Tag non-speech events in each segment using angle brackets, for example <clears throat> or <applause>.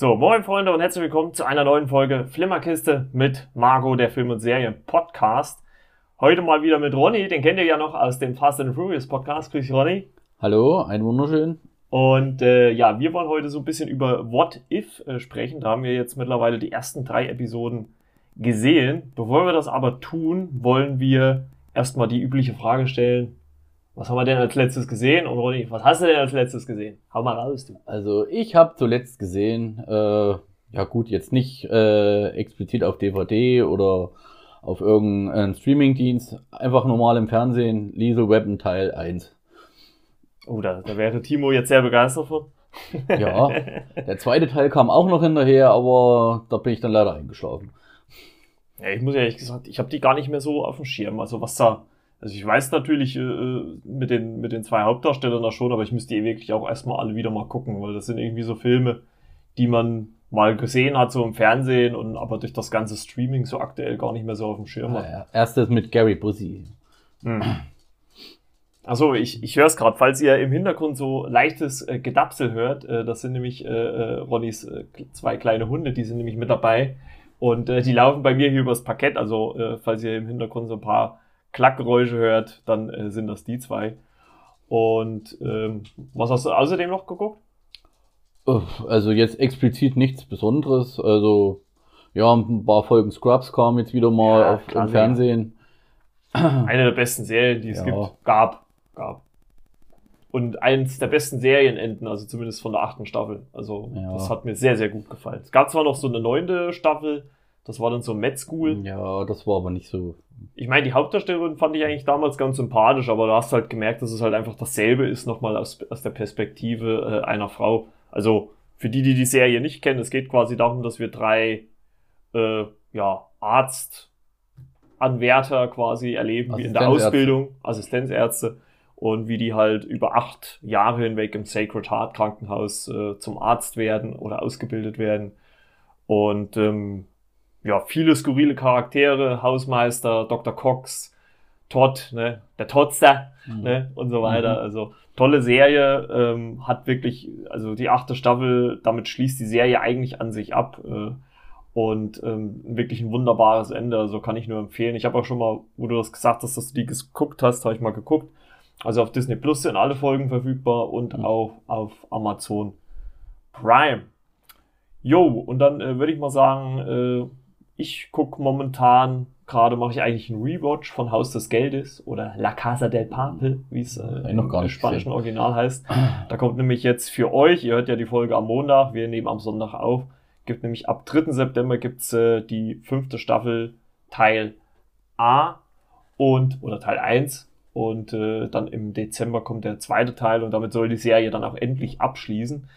So, moin Freunde und herzlich willkommen zu einer neuen Folge Flimmerkiste mit Margot, der Film- und Serien-Podcast. Heute mal wieder mit Ronny, den kennt ihr ja noch aus dem Fast and Furious Podcast. Grüß dich, Ronny. Hallo, ein wunderschön. Und äh, ja, wir wollen heute so ein bisschen über What If äh, sprechen. Da haben wir jetzt mittlerweile die ersten drei Episoden gesehen. Bevor wir das aber tun, wollen wir erstmal die übliche Frage stellen. Was haben wir denn als letztes gesehen? Und Ronny, was hast du denn als letztes gesehen? Hau mal raus, du. Also ich habe zuletzt gesehen, äh, ja gut, jetzt nicht äh, explizit auf DVD oder auf irgendeinen Streamingdienst, einfach normal im Fernsehen, Lethal Weapon Teil 1. Oh, da, da wäre Timo jetzt sehr begeistert von. Ja, der zweite Teil kam auch noch hinterher, aber da bin ich dann leider eingeschlafen. Ja, ich muss ehrlich gesagt, ich habe die gar nicht mehr so auf dem Schirm. Also was da, also ich weiß natürlich äh, mit, den, mit den zwei Hauptdarstellern da schon, aber ich müsste die wirklich auch erstmal alle wieder mal gucken, weil das sind irgendwie so Filme, die man mal gesehen hat, so im Fernsehen und aber durch das ganze Streaming so aktuell gar nicht mehr so auf dem Schirm hat. Ja, erstes mit Gary Busey. Hm. Achso, ich, ich höre es gerade, falls ihr im Hintergrund so leichtes äh, Gedapsel hört, äh, das sind nämlich äh, äh, Ronnys äh, zwei kleine Hunde, die sind nämlich mit dabei und äh, die laufen bei mir hier übers Parkett, also äh, falls ihr im Hintergrund so ein paar Klackgeräusche hört, dann äh, sind das die zwei. Und ähm, was hast du außerdem noch geguckt? Also jetzt explizit nichts Besonderes. Also ja, ein paar Folgen Scrubs kamen jetzt wieder mal Ja, auf, im Fernsehen. Eine der besten Serien, die es Ja. gibt. Gab. Gab. Und eins der besten Serienenden, also zumindest von der achten Staffel. Also Ja. das hat mir sehr, sehr gut gefallen. Es gab zwar noch so eine neunte Staffel, das war dann so Med School. Ja, das war aber nicht so. Ich meine, die Hauptdarstellerin fand ich eigentlich damals ganz sympathisch, aber du hast halt gemerkt, dass es halt einfach dasselbe ist, nochmal aus, aus der Perspektive äh, einer Frau. Also für die, die die Serie nicht kennen, es geht quasi darum, dass wir drei äh, ja, Arztanwärter quasi erleben, wie in der. Ausbildung, Assistenzärzte, und wie die halt über acht Jahre hinweg im Sacred Heart Krankenhaus äh, zum Arzt werden oder ausgebildet werden. Und ähm, ja, viele skurrile Charaktere, Hausmeister, Dr. Cox, Todd, ne, der Toddster, ne, und so weiter. Mhm. Also tolle Serie, ähm, hat wirklich, also die achte Staffel, damit schließt die Serie eigentlich an sich ab. Äh, und ähm, wirklich ein wunderbares Ende, also kann ich nur empfehlen. Ich habe auch schon mal, wo du das gesagt hast, dass du die geguckt hast, habe ich mal geguckt. Also auf Disney Plus sind alle Folgen verfügbar und Mhm. auch auf Amazon Prime. Jo, und dann äh, würde ich mal sagen, äh, ich gucke momentan, gerade mache ich eigentlich einen Rewatch von Haus des Geldes oder La Casa del Papel, wie es äh, im spanischen. Original heißt. <clears throat> Da kommt nämlich jetzt für euch, ihr hört ja die Folge am Montag, wir nehmen am Sonntag auf, gibt nämlich ab 3. September gibt's äh, die fünfte Staffel Teil A und oder Teil 1 und äh, dann im Dezember kommt der zweite Teil und damit soll die Serie dann auch endlich abschließen.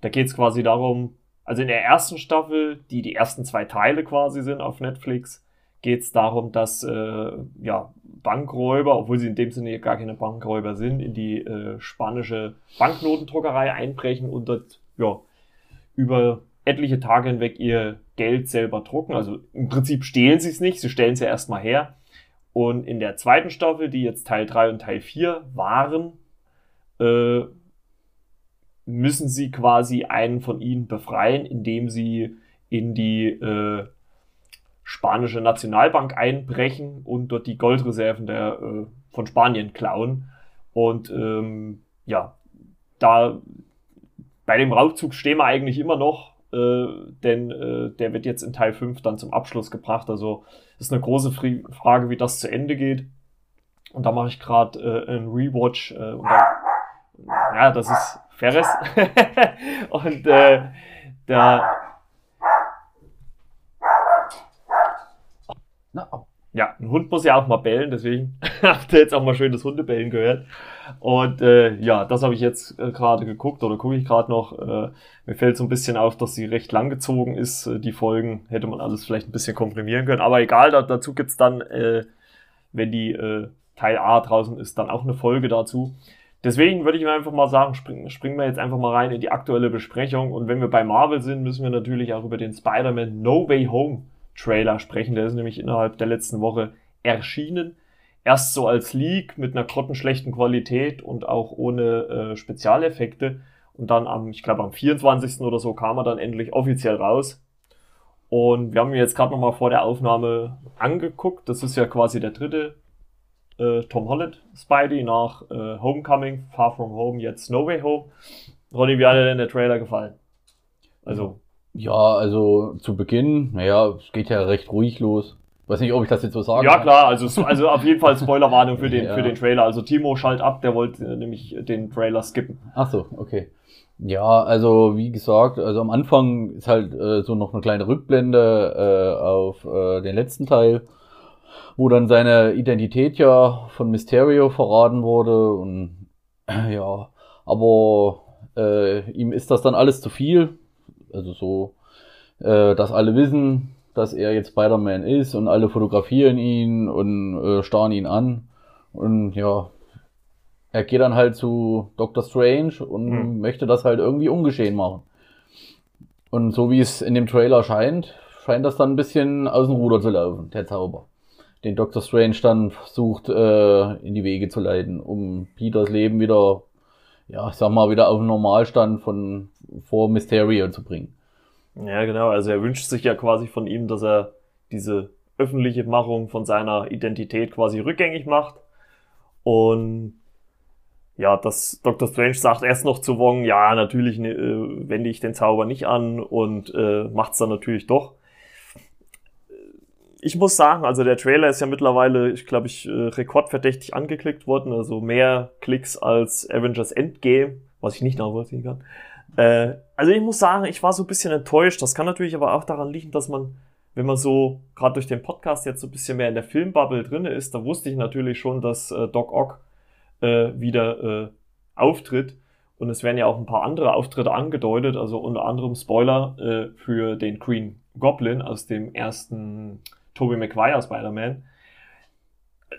Da geht's quasi darum, also in der ersten Staffel, die die ersten zwei Teile quasi sind auf Netflix, geht's darum, dass äh, ja, Bankräuber, obwohl sie in dem Sinne gar keine Bankräuber sind, in die äh, spanische Banknotendruckerei einbrechen und dort ja, über etliche Tage hinweg ihr Geld selber drucken. Also im Prinzip stehlen sie es nicht, sie stellen es ja erstmal her. Und in der zweiten Staffel, die jetzt Teil 3 und Teil 4 waren, äh, müssen sie quasi einen von ihnen befreien, indem sie in die äh, spanische Nationalbank einbrechen und dort die Goldreserven der, äh, von Spanien klauen. Und ähm, ja, da bei dem Raubzug stehen wir eigentlich immer noch, äh, denn äh, der wird jetzt in Teil 5 dann zum Abschluss gebracht. Also ist eine große Fri Frage, wie das zu Ende geht. Und da mache ich gerade äh, einen Rewatch. Äh, und da, ja, das ist Ferris. <laughs> und äh, da, Na, au. ja, ein Hund muss ja auch mal bellen, deswegen <laughs> habt ihr jetzt auch mal schön das Hundebellen gehört. Und äh, ja, das habe ich jetzt äh, gerade geguckt oder gucke ich gerade noch. Äh, mir fällt so ein bisschen auf, dass sie recht lang gezogen ist. Äh, die Folgen hätte man alles vielleicht ein bisschen komprimieren können. Aber egal, da, dazu gibt's dann, äh, wenn die äh, Teil A draußen ist, dann auch eine Folge dazu. Deswegen würde ich mir einfach mal sagen, springen, springen wir jetzt einfach mal rein in die aktuelle Besprechung. Und wenn wir bei Marvel sind, müssen wir natürlich auch über den Spider-Man No Way Home Trailer sprechen. Der ist nämlich innerhalb der letzten Woche erschienen. Erst so als Leak mit einer grottenschlechten Qualität und auch ohne äh, Spezialeffekte. Und dann am, ich glaube am 24. oder so kam er dann endlich offiziell raus. Und wir haben ihn jetzt gerade nochmal vor der Aufnahme angeguckt. Das ist ja quasi der dritte äh, Tom Holland Spidey nach äh, Homecoming, Far From Home, jetzt No Way Home. Ronny, wie hat dir denn der Trailer gefallen? Also. Ja, also zu Beginn, naja, es geht ja recht ruhig los. Weiß nicht, ob ich das jetzt so sagen Ja, kann. klar, also, also auf jeden Fall Spoilerwarnung für <laughs> den, ja. für den Trailer. Also Timo schalt ab, der wollte äh, nämlich den Trailer skippen. Ach so, okay. Ja, also wie gesagt, also am Anfang ist halt äh, so noch eine kleine Rückblende äh, auf äh, den letzten Teil, wo dann seine Identität ja von Mysterio verraten wurde und ja, aber äh, ihm ist das dann alles zu viel. Also so, äh, dass alle wissen, dass er jetzt Spider-Man ist und alle fotografieren ihn und äh, starren ihn an. Und ja, er geht dann halt zu Doctor Strange und hm. möchte das halt irgendwie ungeschehen machen. Und so wie es in dem Trailer scheint, scheint das dann ein bisschen aus dem Ruder zu laufen, der Zauber. Den Doctor Strange dann versucht äh, in die Wege zu leiten, um Peters Leben wieder, ja, ich sag mal, wieder auf den Normalstand von vor Mysterio zu bringen. Ja, genau. Also er wünscht sich ja quasi von ihm, dass er diese öffentliche Machung von seiner Identität quasi rückgängig macht. Und ja, dass Dr. Strange sagt erst noch zu Wong, ja, natürlich ne, äh, wende ich den Zauber nicht an und äh, macht's dann natürlich doch. Ich muss sagen, also der Trailer ist ja mittlerweile, ich glaube, ich äh, rekordverdächtig angeklickt worden, also mehr Klicks als Avengers Endgame, was ich nicht nachvollziehen kann. Äh, also ich muss sagen, ich war so ein bisschen enttäuscht. Das kann natürlich aber auch daran liegen, dass man, wenn man so gerade durch den Podcast jetzt so ein bisschen mehr in der Filmbubble drin ist, da wusste ich natürlich schon, dass äh, Doc Ock äh, wieder äh, auftritt. Und es werden ja auch ein paar andere Auftritte angedeutet, also unter anderem Spoiler äh, für den Green Goblin aus dem ersten Tobey Maguire Spider-Man.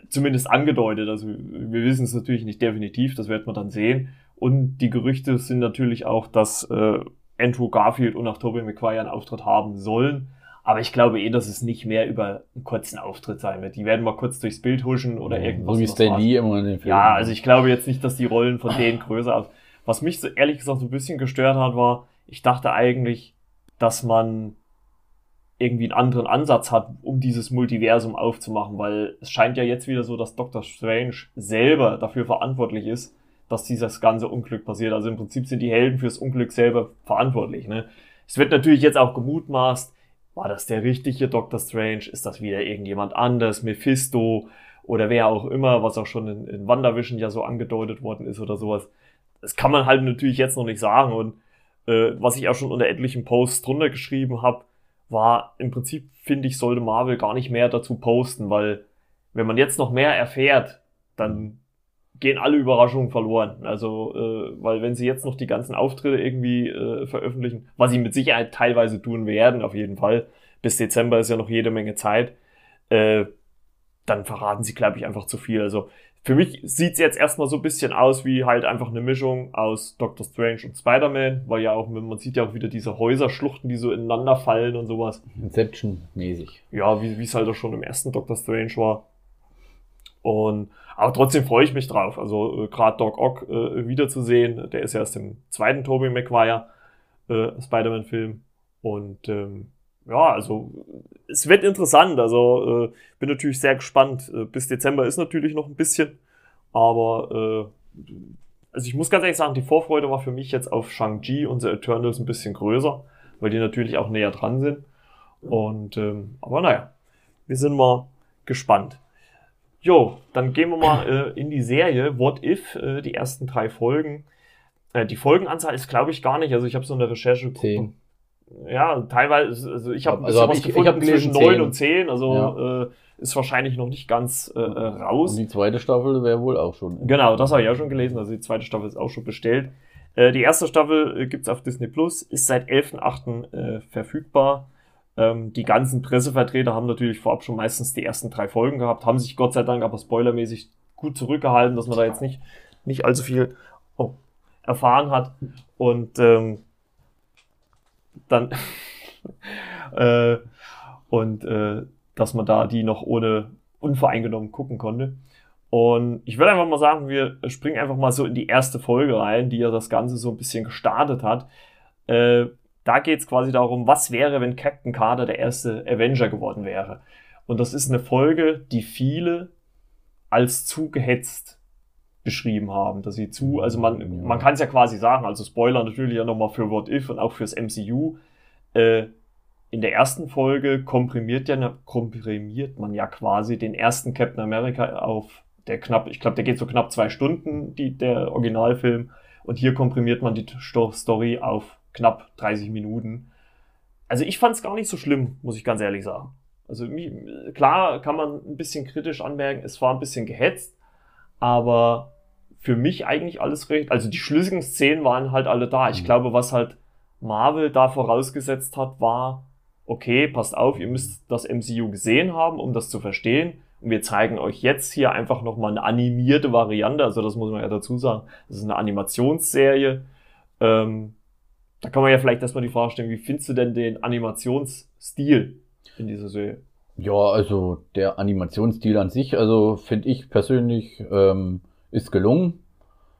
Zumindest angedeutet, also wir wissen es natürlich nicht definitiv, das wird man dann sehen. Und die Gerüchte sind natürlich auch, dass äh, Andrew Garfield und auch Tobey Maguire einen Auftritt haben sollen. Aber ich glaube eh, dass es nicht mehr über einen kurzen Auftritt sein wird. Die werden mal kurz durchs Bild huschen oder irgendwas. So wie Stan Lee immer in den Filmen. Ja, also ich glaube jetzt nicht, dass die Rollen von denen größer aus. Was mich so ehrlich gesagt so ein bisschen gestört hat, war, ich dachte eigentlich, dass man irgendwie einen anderen Ansatz hat, um dieses Multiversum aufzumachen, weil es scheint ja jetzt wieder so, dass Doctor Strange selber dafür verantwortlich ist, dass dieses ganze Unglück passiert. Also im Prinzip sind die Helden fürs Unglück selber verantwortlich. Ne? Es wird natürlich jetzt auch gemutmaßt, war das der richtige Doctor Strange? Ist das wieder irgendjemand anders? Mephisto oder wer auch immer, was auch schon in, in WandaVision ja so angedeutet worden ist oder sowas. Das kann man halt natürlich jetzt noch nicht sagen. Und äh, was ich auch schon unter etlichen Posts drunter geschrieben habe, war im Prinzip, finde ich, sollte Marvel gar nicht mehr dazu posten, weil wenn man jetzt noch mehr erfährt, dann gehen alle Überraschungen verloren. Also, äh, weil wenn sie jetzt noch die ganzen Auftritte irgendwie äh, veröffentlichen, was sie mit Sicherheit teilweise tun werden, auf jeden Fall, bis Dezember ist ja noch jede Menge Zeit, äh, dann verraten sie, glaube ich, einfach zu viel. Also für mich sieht's jetzt erstmal so ein bisschen aus wie halt einfach eine Mischung aus Doctor Strange und Spider-Man, weil ja auch, man sieht ja auch wieder diese Häuserschluchten, die so ineinander fallen und sowas. Inception-mäßig. Ja, wie es halt auch schon im ersten Doctor Strange war. Und aber trotzdem freue ich mich drauf. Also äh, gerade Doc Ock äh, wiederzusehen. Der ist ja aus dem zweiten Tobey Maguire äh, Spider-Man-Film. Und ähm, ja, also es wird interessant. Also äh, bin natürlich sehr gespannt. Äh, bis Dezember ist natürlich noch ein bisschen. Aber äh, also ich muss ganz ehrlich sagen, die Vorfreude war für mich jetzt auf Shang-Chi und The Eternals ein bisschen größer, weil die natürlich auch näher dran sind. Und ähm, aber naja, wir sind mal gespannt. Jo, dann gehen wir mal äh, in die Serie What If, äh, die ersten drei Folgen. Äh, die Folgenanzahl ist, glaube ich, gar nicht. Also ich habe so eine Recherche geguckt. Ja, teilweise, also ich habe also hab ich, gefunden ich hab zwischen neun und zehn, also ja. äh, ist wahrscheinlich noch nicht ganz äh, äh, raus. Und die zweite Staffel wäre wohl auch schon. Genau, das habe ich auch schon gelesen, also die zweite Staffel ist auch schon bestellt. Äh, die erste Staffel äh, gibt's auf Disney Plus, ist seit 11.8. Äh, verfügbar. Ähm, die ganzen Pressevertreter haben natürlich vorab schon meistens die ersten drei Folgen gehabt, haben sich Gott sei Dank aber spoilermäßig gut zurückgehalten, dass man da jetzt nicht, nicht allzu viel oh, erfahren hat. Und ähm, dann <laughs> äh, und äh, dass man da die noch ohne unvoreingenommen gucken konnte. Und ich würde einfach mal sagen, wir springen einfach mal so in die erste Folge rein, die ja das Ganze so ein bisschen gestartet hat. Äh, da geht es quasi darum, was wäre, wenn Captain Carter der erste Avenger geworden wäre. Und das ist eine Folge, die viele als zu gehetzt beschrieben haben, dass sie zu, also man, ja. man kann es ja quasi sagen, also Spoiler natürlich ja nochmal für What If und auch fürs MCU. Äh, in der ersten Folge komprimiert, ja, komprimiert man ja quasi den ersten Captain America auf der knapp, ich glaube, der geht so knapp zwei Stunden, die, der Originalfilm. Und hier komprimiert man die Story auf knapp 30 Minuten. Also ich fand es gar nicht so schlimm, muss ich ganz ehrlich sagen. Also klar kann man ein bisschen kritisch anmerken, es war ein bisschen gehetzt, aber für mich eigentlich alles recht. Also die schlüssigen Szenen waren halt alle da. Ich mhm. glaube, was halt Marvel da vorausgesetzt hat, war, okay, passt auf, ihr müsst das MCU gesehen haben, um das zu verstehen. Und wir zeigen euch jetzt hier einfach nochmal eine animierte Variante. Also das muss man ja dazu sagen. Das ist eine Animationsserie. Ähm, da kann man ja vielleicht erstmal die Frage stellen, wie findest du denn den Animationsstil in dieser Serie? Ja, also der Animationsstil an sich, also finde ich persönlich, ähm, ist gelungen.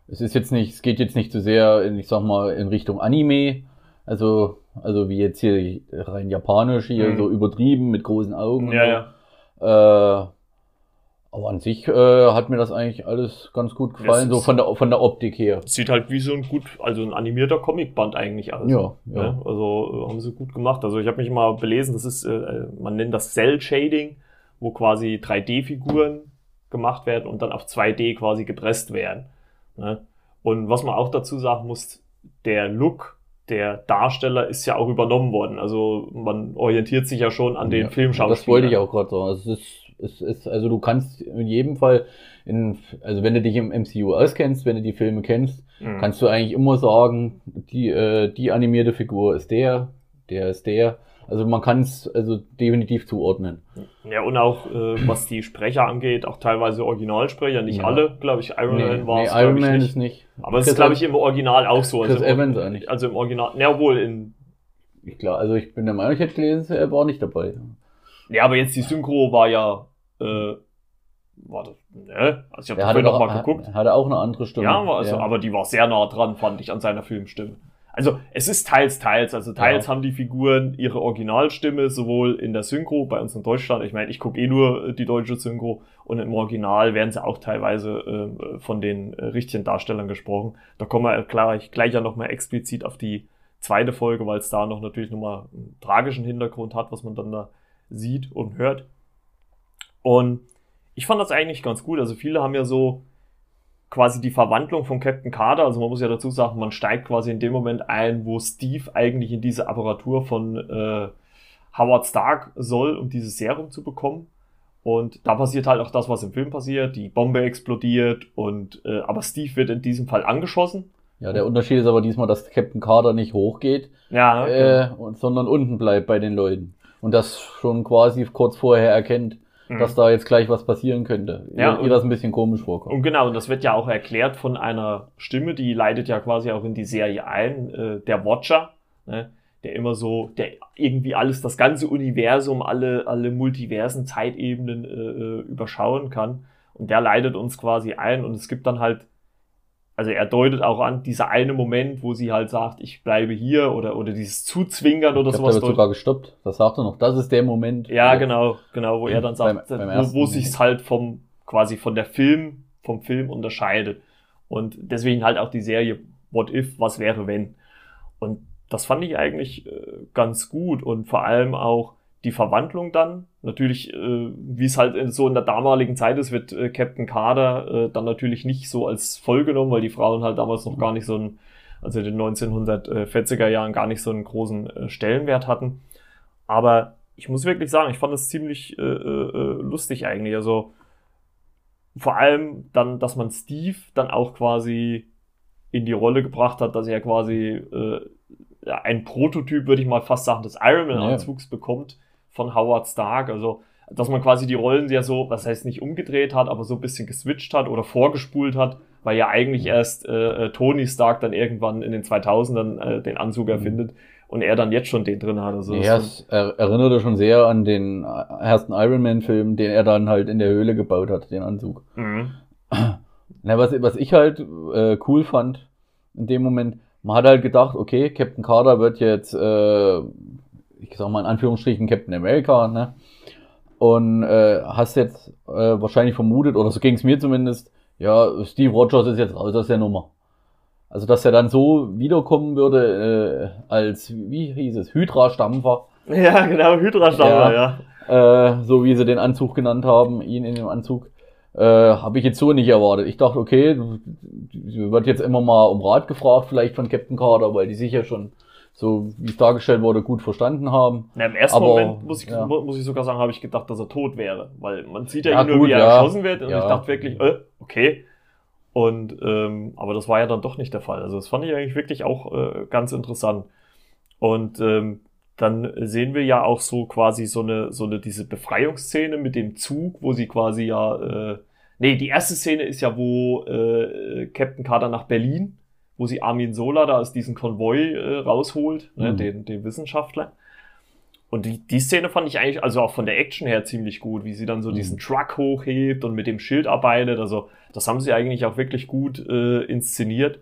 Es ist jetzt nicht, es geht jetzt nicht so sehr, in, ich sag mal, in Richtung Anime. Also, also wie jetzt hier rein japanisch hier, mhm. so übertrieben mit großen Augen. Ja, ja. Äh, aber an sich äh, hat mir das eigentlich alles ganz gut gefallen, so von der, von der Optik her. Sieht halt wie so ein gut, also ein animierter Comicband eigentlich aus. Ja, ja. ja also äh, haben sie gut gemacht. Also ich habe mich mal belesen, das ist, äh, man nennt das Cell Shading, wo quasi 3D-Figuren gemacht werden und dann auf 2D quasi gepresst werden. Ne? Und was man auch dazu sagen muss, der Look der Darsteller ist ja auch übernommen worden. Also man orientiert sich ja schon an den ja, Filmschauspielern. Das wollte ich auch gerade sagen. Also es ist es ist, also du kannst in jedem Fall, in, also wenn du dich im MCU auskennst, wenn du die Filme kennst, mhm. kannst du eigentlich immer sagen, die, äh, die animierte Figur ist der, der ist der. Also man kann es also definitiv zuordnen. Ja, und auch äh, was die Sprecher angeht, auch teilweise Originalsprecher, nicht ja. alle, glaube ich. Iron nee, Man war es. Nee, Iron Man nicht. ist nicht. Aber es ist, glaube ich, im Original auch so. Chris also, Evans eigentlich. Also im Original, na wohl in. Ich glaube, also ich bin der Meinung, ich hätte gelesen, er war nicht dabei. Ja, aber jetzt die Synchro war ja, äh, war das, ne? Also ich habe vorhin noch mal geguckt. Hatte auch eine andere Stimme. Ja, also, ja, aber die war sehr nah dran, fand ich, an seiner Filmstimme. Also es ist teils, teils. Also teils ja. haben die Figuren ihre Originalstimme, sowohl in der Synchro bei uns in Deutschland. Ich meine, ich gucke eh nur die deutsche Synchro und im Original werden sie auch teilweise äh, von den äh, richtigen Darstellern gesprochen. Da kommen wir gleich, gleich ja nochmal explizit auf die zweite Folge, weil es da noch natürlich nochmal einen tragischen Hintergrund hat, was man dann da sieht und hört. Und ich fand das eigentlich ganz gut. Also viele haben ja so quasi die Verwandlung von Captain Carter, also man muss ja dazu sagen, man steigt quasi in dem Moment ein, wo Steve eigentlich in diese Apparatur von äh, Howard Stark soll, um dieses Serum zu bekommen. Und da passiert halt auch das, was im Film passiert. Die Bombe explodiert und äh, aber Steve wird in diesem Fall angeschossen. Ja, der Unterschied ist aber diesmal, dass Captain Carter nicht hochgeht, ja, äh, genau. sondern unten bleibt bei den Leuten und das schon quasi kurz vorher erkennt, mhm. dass da jetzt gleich was passieren könnte. Ja, ihr das ein bisschen komisch vorkommt. Und genau, und das wird ja auch erklärt von einer Stimme, die leitet ja quasi auch in die Serie ein, äh, der Watcher, ne? der immer so, der irgendwie alles, das ganze Universum, alle, alle Multiversen, Zeitebenen äh, äh überschauen kann. Und der leitet uns quasi ein und es gibt dann halt also er deutet auch an, dieser eine Moment, wo sie halt sagt, ich bleibe hier oder, oder dieses Zuzwingern oder ich sowas. Der wird sogar gestoppt. Das sagt er noch. Das ist der Moment. Ja, genau, genau, wo er dann sagt, beim, beim wo, wo sich halt vom, quasi von der Film, vom Film unterscheidet. Und deswegen halt auch die Serie What If, was wäre wenn. Und das fand ich eigentlich äh, ganz gut und vor allem auch, die Verwandlung dann. Natürlich, äh, wie es halt so in der damaligen Zeit ist, wird äh, Captain Carter äh, dann natürlich nicht so als voll genommen, weil die Frauen halt damals noch gar nicht so einen, also in den 1940er Jahren gar nicht so einen großen äh, Stellenwert hatten. Aber ich muss wirklich sagen, ich fand es ziemlich äh, äh, lustig eigentlich. Also vor allem dann, dass man Steve dann auch quasi in die Rolle gebracht hat, dass er quasi ein Prototyp, würde ich mal fast sagen, des Iron Man-Anzugs ja. bekommt von Howard Stark. Also, dass man quasi die Rollen ja so, was heißt nicht umgedreht hat, aber so ein bisschen geswitcht hat oder vorgespult hat, weil ja eigentlich erst äh, äh Tony Stark dann irgendwann in den 2000ern äh, den Anzug mhm. erfindet und er dann jetzt schon den drin hat. Also ja, es er, erinnerte schon sehr an den ersten Iron Man-Film, den er dann halt in der Höhle gebaut hat, den Anzug. Mhm. <clears throat> Na, was, was ich halt äh, cool fand in dem Moment, man hat halt gedacht, okay, Captain Carter wird jetzt, äh, ich sag mal in Anführungsstrichen Captain America, ne? Und äh, hast jetzt äh, wahrscheinlich vermutet, oder so ging es mir zumindest, ja, Steve Rogers ist jetzt raus aus der Nummer. Also, dass er dann so wiederkommen würde äh, als, wie hieß es, Hydra-Stampfer. <laughs> Ja, genau, Hydra-Stampfer, ja. ja. Äh, so wie sie den Anzug genannt haben, ihn in dem Anzug. Äh, Habe ich jetzt so nicht erwartet. Ich dachte, okay, wird jetzt immer mal um Rat gefragt, vielleicht von Captain Carter, weil die sich ja schon so wie es dargestellt wurde, gut verstanden haben. Na, Im ersten Aber, Moment muss ich, ja. muss ich sogar sagen, habe ich gedacht, dass er tot wäre. Weil man sieht ja, ja nur, gut, wie er ja. erschossen wird und ich dachte wirklich, äh, okay. Und ähm, aber das war ja dann doch nicht der Fall. Also das fand ich eigentlich wirklich auch äh, ganz interessant. Und ähm, dann sehen wir ja auch so quasi so eine, so eine diese Befreiungsszene mit dem Zug, wo sie quasi ja, äh, nee, die erste Szene ist ja, wo äh, Captain Carter nach Berlin wo sie Armin Sola da aus diesem Konvoi äh, rausholt, ne, mhm. ne, den, den Wissenschaftler. Und die, die Szene fand ich eigentlich, also auch von der Action her ziemlich gut, wie sie dann so mhm. diesen Truck hochhebt und mit dem Schild arbeitet. Also das haben sie eigentlich auch wirklich gut äh, inszeniert.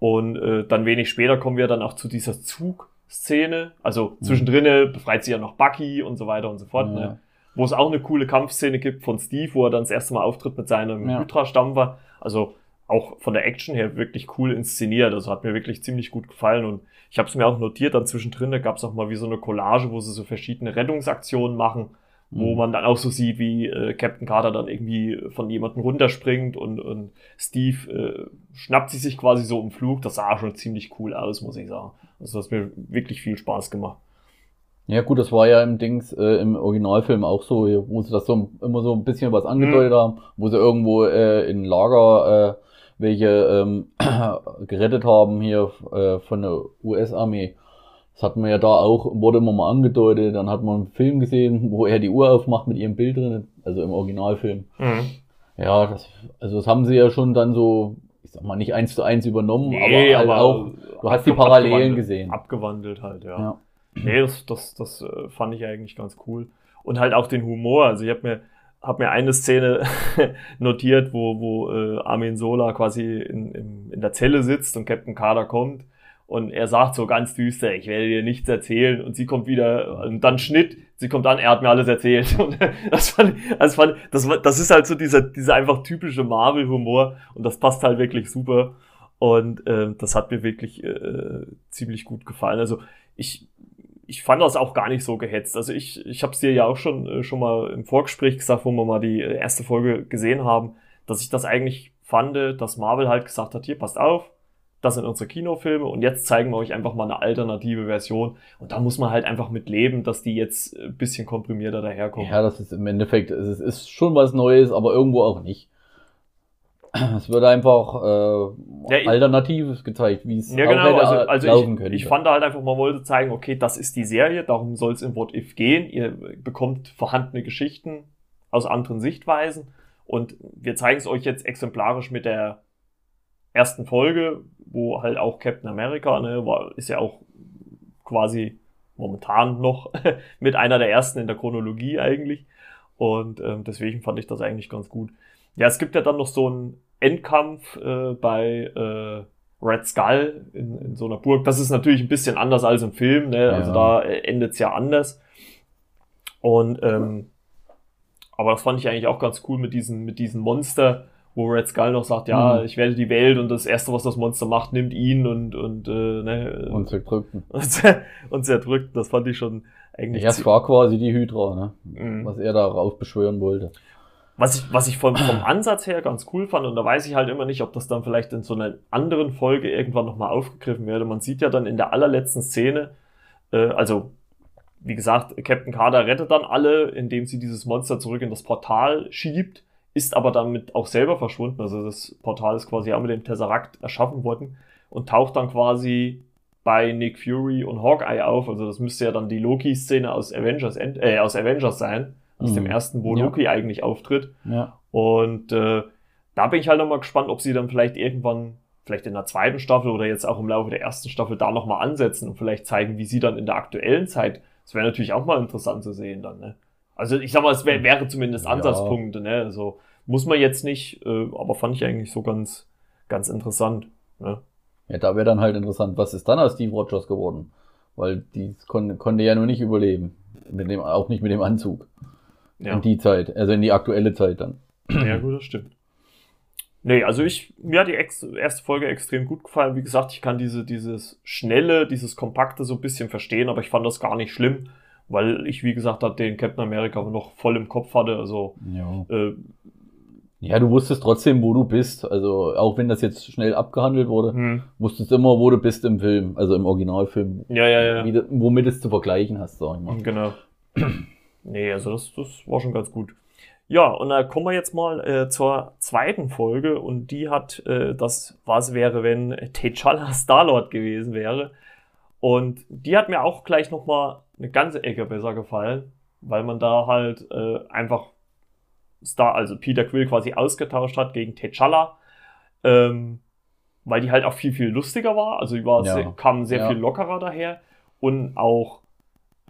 Und äh, dann wenig später kommen wir dann auch zu dieser Zugszene. Also mhm. zwischendrin befreit sie ja noch Bucky und so weiter und so fort. Ja. Ne? Wo es auch eine coole Kampfszene gibt von Steve, wo er dann das erste Mal auftritt mit seinem ja. Hydra-Stampfer. Also auch von der Action her wirklich cool inszeniert. Also hat mir wirklich ziemlich gut gefallen und ich habe es mir auch notiert, dann zwischendrin, da gab es auch mal wie so eine Collage, wo sie so verschiedene Rettungsaktionen machen, wo mhm. man dann auch so sieht, wie äh, Captain Carter dann irgendwie von jemandem runterspringt und, und Steve äh, schnappt sie sich quasi so im Flug. Das sah schon ziemlich cool aus, muss ich sagen. Also das hat mir wirklich viel Spaß gemacht. Ja gut, das war ja im Dings äh, im Originalfilm auch so, wo sie das so immer so ein bisschen was angedeutet mhm. haben, wo sie irgendwo äh, in Lager äh, welche ähm, <clears throat> gerettet haben hier äh, von der US-Armee. Das hat man ja da auch, wurde immer mal angedeutet. Dann hat man einen Film gesehen, wo er die Uhr aufmacht mit ihrem Bild drin, also im Originalfilm. Mhm. Ja, das, also das haben sie ja schon dann so, ich sag mal, nicht eins zu eins übernommen, nee, aber, halt aber auch, du hast die Parallelen gesehen. Abgewandelt halt, ja. ja. Nee, das, das, das äh, fand ich eigentlich ganz cool. Und halt auch den Humor. Also ich habe mir, habe mir eine Szene <laughs> notiert, wo, wo äh, Armin Sola quasi in, in, in der Zelle sitzt und Captain Carter kommt und er sagt so ganz düster, ich werde dir nichts erzählen. Und sie kommt wieder und dann Schnitt, sie kommt an, er hat mir alles erzählt. <laughs> Und das fand, das fand, das, das ist halt so dieser, dieser einfach typische Marvel-Humor und das passt halt wirklich super. Und äh, das hat mir wirklich äh, ziemlich gut gefallen. Also ich ich fand das auch gar nicht so gehetzt. Also ich, ich habe es dir ja auch schon, äh, schon mal im Vorgespräch gesagt, wo wir mal die äh, erste Folge gesehen haben, dass ich das eigentlich fand, dass Marvel halt gesagt hat, hier passt auf, das sind unsere Kinofilme und jetzt zeigen wir euch einfach mal eine alternative Version. Und da muss man halt einfach mit leben, dass die jetzt ein bisschen komprimierter daherkommen. Ja, das ist im Endeffekt, es ist schon was Neues, aber irgendwo auch nicht. <clears throat> Es wird einfach äh, ja, Alternatives gezeigt, wie es ja, genau, also, also laufen ich, könnte. Ich fand halt einfach, man wollte zeigen, okay, das ist die Serie, darum soll es im What If gehen. Ihr bekommt vorhandene Geschichten aus anderen Sichtweisen und wir zeigen es euch jetzt exemplarisch mit der ersten Folge, wo halt auch Captain America, ne, war, ist ja auch quasi momentan noch <laughs> mit einer der ersten in der Chronologie eigentlich. Und ähm, deswegen fand ich das eigentlich ganz gut. Ja, es gibt ja dann noch so einen Endkampf äh, bei äh, Red Skull in, in so einer Burg. Das ist natürlich ein bisschen anders als im Film, ne? Also da äh, endet es ja anders. Und ähm, aber das fand ich eigentlich auch ganz cool mit diesen, mit diesen Monster, wo Red Skull noch sagt, ja, mhm. ich werde die Welt und das erste, was das Monster macht, nimmt ihn und und äh, ne, und zerdrückt <laughs> und zerdrückt. Das fand ich schon eigentlich. Ja, es war quasi die Hydra, ne? Mhm. Was er darauf beschwören wollte. Was ich, was ich vom, vom Ansatz her ganz cool fand, und da weiß ich halt immer nicht, ob das dann vielleicht in so einer anderen Folge irgendwann nochmal aufgegriffen werde. Man sieht ja dann in der allerletzten Szene, äh, also wie gesagt, Captain Carter rettet dann alle, indem sie dieses Monster zurück in das Portal schiebt, ist aber damit auch selber verschwunden. Also das Portal ist quasi auch mit dem Tesseract erschaffen worden und taucht dann quasi bei Nick Fury und Hawkeye auf. Also das müsste ja dann die Loki-Szene aus Avengers, äh, aus Avengers sein aus mhm. dem ersten, wo ja. Loki eigentlich auftritt. Ja. Und äh, da bin ich halt nochmal gespannt, ob sie dann vielleicht irgendwann vielleicht in der zweiten Staffel oder jetzt auch im Laufe der ersten Staffel da nochmal ansetzen und vielleicht zeigen, wie sie dann in der aktuellen Zeit, das wäre natürlich auch mal interessant zu sehen dann, ne? Also ich sag mal, es wär, wäre zumindest Ansatzpunkte, ne? Also muss man jetzt nicht, äh, aber fand ich eigentlich so ganz, ganz interessant, ne? Ja, da wäre dann halt interessant, was ist dann aus Steve Rogers geworden? Weil die kon konnte ja nur nicht überleben. Mit dem, auch nicht mit dem Anzug. Ja. In die Zeit, also in die aktuelle Zeit dann. Ja, gut, das stimmt. Nee, also ich, mir hat die erste Folge extrem gut gefallen. Wie gesagt, ich kann diese, dieses schnelle, dieses kompakte so ein bisschen verstehen, aber ich fand das gar nicht schlimm, weil ich, wie gesagt, den Captain America noch voll im Kopf hatte. Also, Ja. äh, ja, du wusstest trotzdem, wo du bist. Also auch wenn das jetzt schnell abgehandelt wurde, hm. wusstest immer, wo du bist im Film, also im Originalfilm, ja, ja, ja. wie, womit es zu vergleichen hast, sag ich mal. Genau. Nee, also das, das war schon ganz gut. Ja, und da kommen wir jetzt mal äh, zur zweiten Folge und die hat äh, das, was wäre, wenn T'Challa <laughs> Starlord gewesen wäre. Und die hat mir auch gleich nochmal eine ganze Ecke besser gefallen, weil man da halt äh, einfach Star, also Peter Quill quasi ausgetauscht hat gegen T'Challa. Ähm, weil die halt auch viel, viel lustiger war. Also die war Ja. kam sehr Ja. viel lockerer daher. Und auch,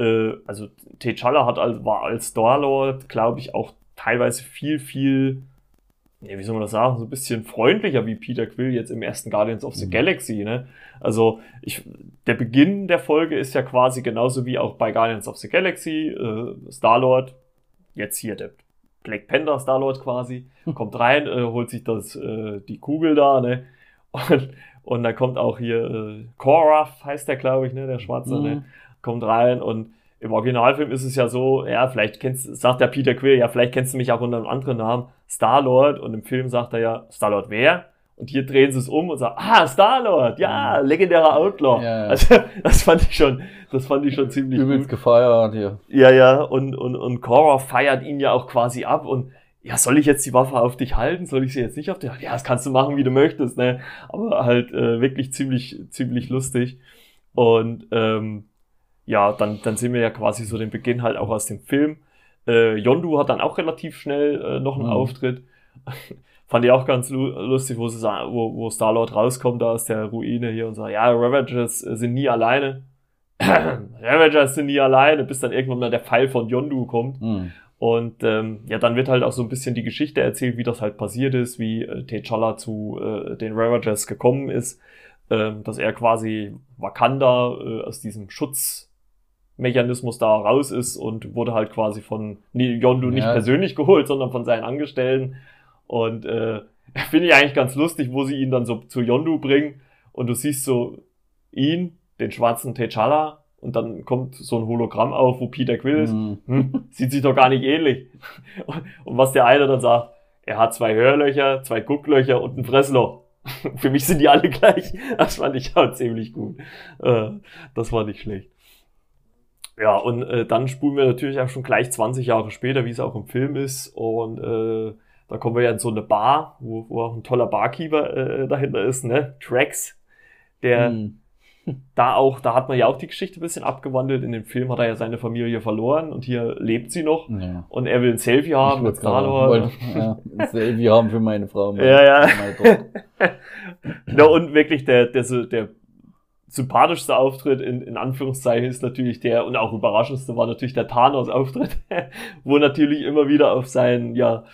äh, also T'Challa hat als, war als Star-Lord, glaube ich, auch teilweise viel, viel, ja, wie soll man das sagen, so ein bisschen freundlicher wie Peter Quill jetzt im ersten Guardians of the Mhm. Galaxy, ne? Also, ich, der Beginn der Folge ist ja quasi genauso wie auch bei Guardians of the Galaxy, äh, Star-Lord, jetzt hier der Black Panther Star-Lord quasi, kommt rein, äh, holt sich das, äh, die Kugel da, ne? <laughs> Und, und dann kommt auch hier, äh, Korath heißt der, glaube ich, ne, der Schwarze, Mhm. ne? Kommt rein und im Originalfilm ist es ja so, ja, vielleicht kennst, sagt der Peter Quill, ja, vielleicht kennst du mich auch unter einem anderen Namen, Star-Lord, und im Film sagt er ja, Star-Lord wer? Und hier drehen sie es um und sagen, ah, Star-Lord, ja, legendärer Outlaw. Ja, ja. <laughs> Also, das fand ich schon, das fand ich schon ziemlich Übelst gut. gefeiert hier. Ja, ja, und, und, und Cora feiert ihn ja auch quasi ab und ja, soll ich jetzt die Waffe auf dich halten? Soll ich sie jetzt nicht auf dich halten? Ja, das kannst du machen, wie du möchtest, ne? Aber halt äh, wirklich ziemlich, ziemlich lustig. Und ähm, ja, dann, dann sehen wir ja quasi so den Beginn halt auch aus dem Film. Äh, Yondu hat dann auch relativ schnell äh, noch einen Mhm. Auftritt. <laughs> Fand ich auch ganz lu lustig, wo, sie wo, wo Star-Lord rauskommt da aus der Ruine hier und sagt, ja, Ravagers äh, sind nie alleine. <clears throat> Ravagers sind nie alleine, bis dann irgendwann mal der Pfeil von Yondu kommt. Mhm. Und ähm, ja, dann wird halt auch so ein bisschen die Geschichte erzählt, wie das halt passiert ist, wie äh, T'Challa zu äh, den Ravagers gekommen ist, ähm, dass er quasi Wakanda äh, aus diesem Schutzmechanismus da raus ist und wurde halt quasi von Yondu nicht Ja. persönlich geholt, sondern von seinen Angestellten. Und äh, <laughs> finde ich eigentlich ganz lustig, wo sie ihn dann so zu Yondu bringen und du siehst so ihn, den schwarzen T'Challa, und dann kommt so ein Hologramm auf, wo Peter Quill ist. Mhm. Hm, sieht sich doch gar nicht ähnlich. Und, <laughs> und was der eine dann sagt, er hat zwei Hörlöcher, zwei Gucklöcher und ein Fressloch. <laughs> Für mich sind die alle gleich. Das fand ich auch ziemlich gut. Äh, das war nicht schlecht. Ja, und äh, dann spulen wir natürlich auch schon gleich 20 Jahre später, wie es auch im Film ist. Und äh, da kommen wir ja in so eine Bar, wo, wo auch ein toller Barkeeper äh, dahinter ist, ne? Trax, der Mhm. <laughs> da auch, da hat man ja auch die Geschichte ein bisschen abgewandelt. In dem Film hat er ja seine Familie verloren und hier lebt sie noch. Ja. Und er will ein Selfie haben mit Ja, ein Selfie haben für meine Frau. <laughs> meine- Ja, ja. Tochter. <laughs> Ja, und wirklich der, der, der sympathischste Auftritt in, in Anführungszeichen ist natürlich der, und auch überraschendste war natürlich der Thanos-Auftritt, <laughs> wo natürlich immer wieder auf seinen, ja,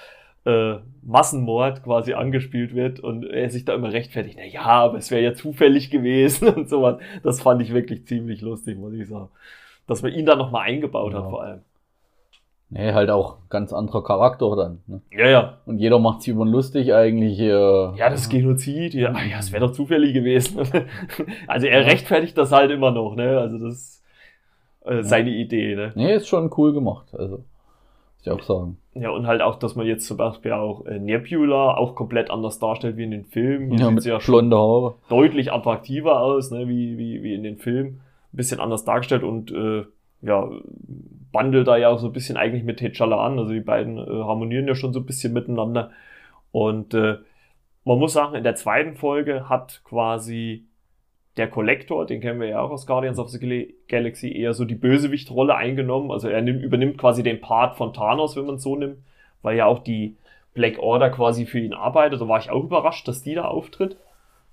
äh, Massenmord quasi angespielt wird und er sich da immer rechtfertigt, na ja, aber es wäre ja zufällig gewesen <laughs> und sowas. Das fand ich wirklich ziemlich lustig, muss ich sagen. Dass man ihn da nochmal eingebaut hat Ja. vor allem. Nee, halt auch ganz anderer Charakter dann. Ne? Ja, ja. Und jeder macht sich über ihn lustig eigentlich. Äh, Ja, das Genozid, ja, ah ja, es wäre doch zufällig gewesen. <laughs> also er Ja. rechtfertigt das halt immer noch, ne? Also das ist äh, seine Idee, ne? Nee, ist schon cool gemacht. Also, muss ich auch sagen. Ja, und halt auch, dass man jetzt zum Beispiel auch äh, Nebula auch komplett anders darstellt wie in den Filmen. Hier Ja, sieht mit sie ja blonde Haare. deutlich attraktiver aus, ne? wie, wie, wie in den Filmen. Ein bisschen anders dargestellt und äh, ja, bandelt da ja auch so ein bisschen eigentlich mit T'Challa an. Also die beiden äh, harmonieren ja schon so ein bisschen miteinander. Und äh, man muss sagen, in der zweiten Folge hat quasi der Kollektor, den kennen wir ja auch aus Guardians of the Gal- Galaxy, eher so die Bösewichtrolle eingenommen. Also er nimmt, übernimmt quasi den Part von Thanos, wenn man es so nimmt, weil ja auch die Black Order quasi für ihn arbeitet. Da war ich auch überrascht, dass die da auftritt.